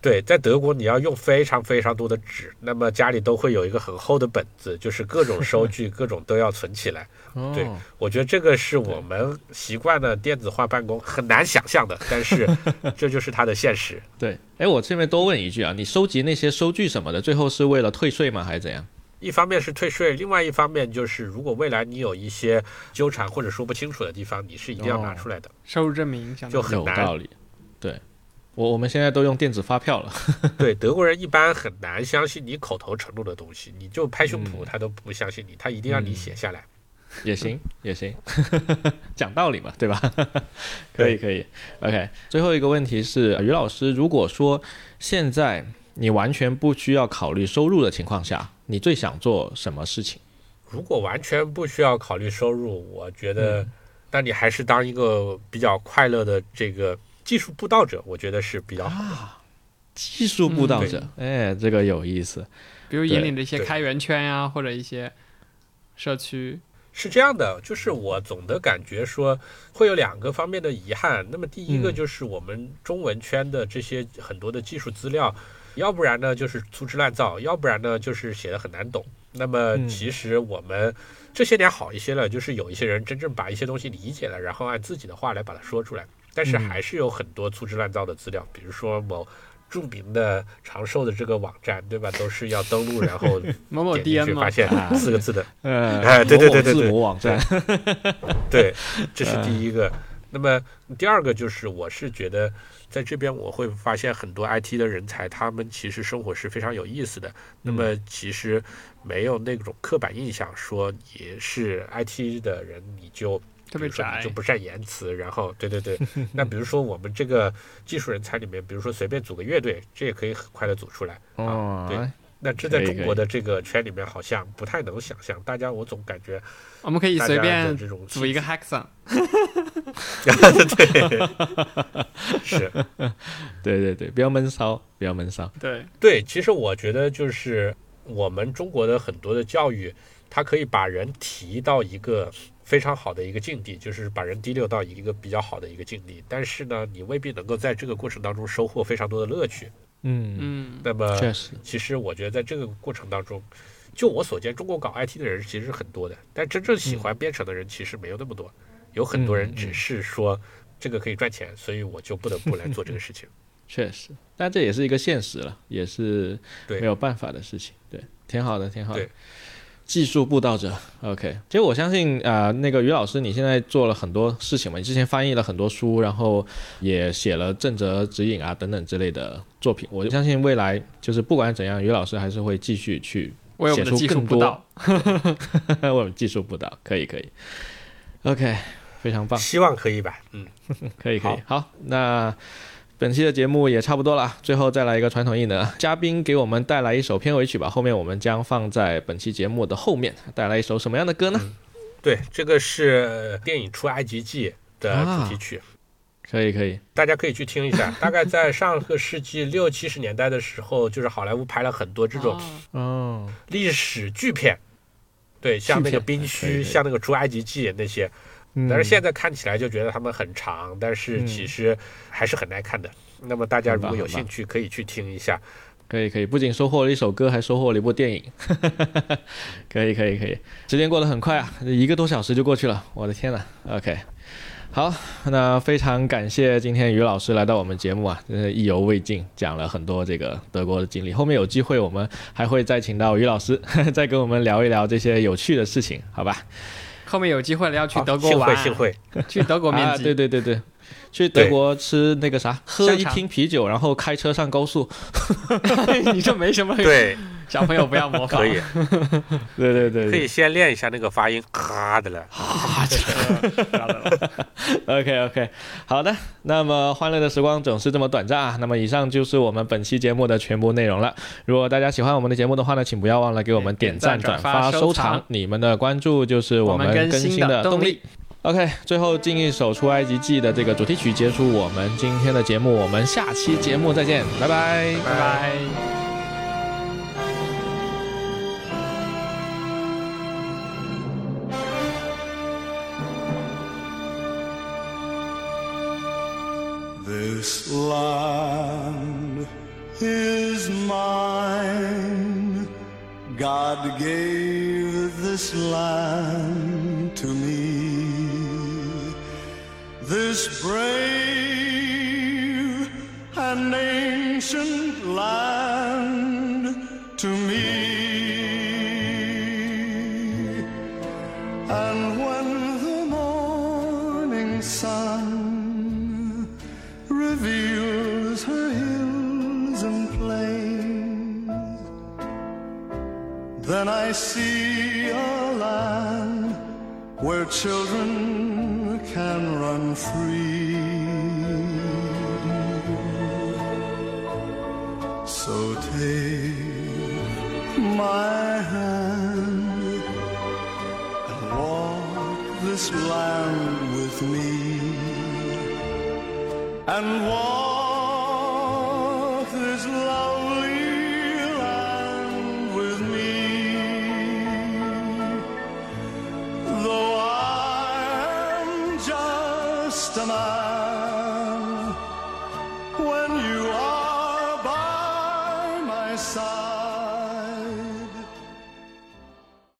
对，在德国你要用非常非常多的纸，那么家里都会有一个很厚的本子，就是各种收据，各种都要存起来。对，我觉得这个是我们习惯的电子化办公很难想象的，但是 这就是它的现实。对，哎，我这边多问一句啊，你收集那些收据什么的，最后是为了退税吗，还是怎样？一方面是退税，另外一方面就是如果未来你有一些纠缠或者说不清楚的地方，你是一定要拿出来的。收入证明就很难。有道理。对。我我们现在都用电子发票了。对，德国人一般很难相信你口头承诺的东西，你就拍胸脯，他都不相信你，他一定要你写下来。也行，也行，讲道理嘛，对吧？可以，可以。OK，最后一个问题是，于老师，如果说现在你完全不需要考虑收入的情况下，你最想做什么事情？如果完全不需要考虑收入，我觉得，那你还是当一个比较快乐的这个技术布道者，我觉得是比较好的。技术布道者，哎，这个有意思。比如引领这些开源圈呀，或者一些社区。是这样的，就是我总的感觉说会有两个方面的遗憾。那么第一个就是我们中文圈的这些很多的技术资料。要不然呢，就是粗制滥造；要不然呢，就是写的很难懂。那么其实我们这些年好一些了，就是有一些人真正把一些东西理解了，然后按自己的话来把它说出来。但是还是有很多粗制滥造的资料，比如说某著名的长寿的这个网站，对吧？都是要登录，然后 某某 D N 发现四个字的，呃，哎，对对对对对，网站，对，这是第一个。那么第二个就是，我是觉得。在这边我会发现很多 IT 的人才，他们其实生活是非常有意思的。那么其实没有那种刻板印象，说你是 IT 的人你就特别宅，就不善言辞。然后对对对，那比如说我们这个技术人才里面，比如说随便组个乐队，这也可以很快的组出来啊。对。那这在中国的这个圈里面好像不太能想象，大家我总感觉我们可以随便组一个 Hackathon，对，是，对对对，不要闷骚，不要闷骚。对对，其实我觉得就是我们中国的很多的教育，它可以把人提到一个非常好的一个境地，就是把人提溜到一个比较好的一个境地，但是呢，你未必能够在这个过程当中收获非常多的乐趣。嗯嗯，那么确实，其实我觉得在这个过程当中，就我所见，中国搞 IT 的人其实是很多的，但真正喜欢编程的人其实没有那么多。有很多人只是说这个可以赚钱，所以我就不得不来做这个事情。确实，但这也是一个现实了，也是没有办法的事情。对，挺好的，挺好的。技术布道者，OK。其实我相信啊，那个于老师，你现在做了很多事情嘛，你之前翻译了很多书，然后也写了正则指引啊等等之类的作品。我就相信未来就是不管怎样，于老师还是会继续去写出更多。为我们 技术布道，可以可以，OK，非常棒。希望可以吧？嗯，可以可以。好，那。本期的节目也差不多了，最后再来一个传统艺能，嘉宾给我们带来一首片尾曲吧。后面我们将放在本期节目的后面，带来一首什么样的歌呢？对，这个是电影《出埃及记》的主题曲，可以可以，大家可以去听一下。大概在上个世纪六七十年代的时候，就是好莱坞拍了很多这种哦历史巨片，对，像那个《冰区》，像那个《出埃及记》那些。但是现在看起来就觉得他们很长，但是其实还是很耐看的。那么大家如果有兴趣，可以去听一下。可以可以，不仅收获了一首歌，还收获了一部电影。可以可以可以，时间过得很快啊，一个多小时就过去了，我的天呐 OK，好，那非常感谢今天于老师来到我们节目啊，真是意犹未尽，讲了很多这个德国的经历。后面有机会我们还会再请到于老师，再跟我们聊一聊这些有趣的事情，好吧？后面有机会了，要去德国玩，幸会，去德国面基，对对对对，去德国吃那个啥，喝一听啤酒，然后开车上高速，你这没什么对。小朋友不要模仿，可以，对对对，可以先练一下那个发音，哈的了，哈的了。OK OK，好的，那么欢乐的时光总是这么短暂啊。那么以上就是我们本期节目的全部内容了。如果大家喜欢我们的节目的话呢，请不要忘了给我们点赞、转发、收藏，你们的关注就是我们更新的动力。OK，最后进一首出埃及记的这个主题曲，结束我们今天的节目。我们下期节目再见，拜拜，拜拜。Land is mine. God gave this land to me. This brave and ancient land to me. Then I see a land where children can run free. So take my hand and walk this land with me and walk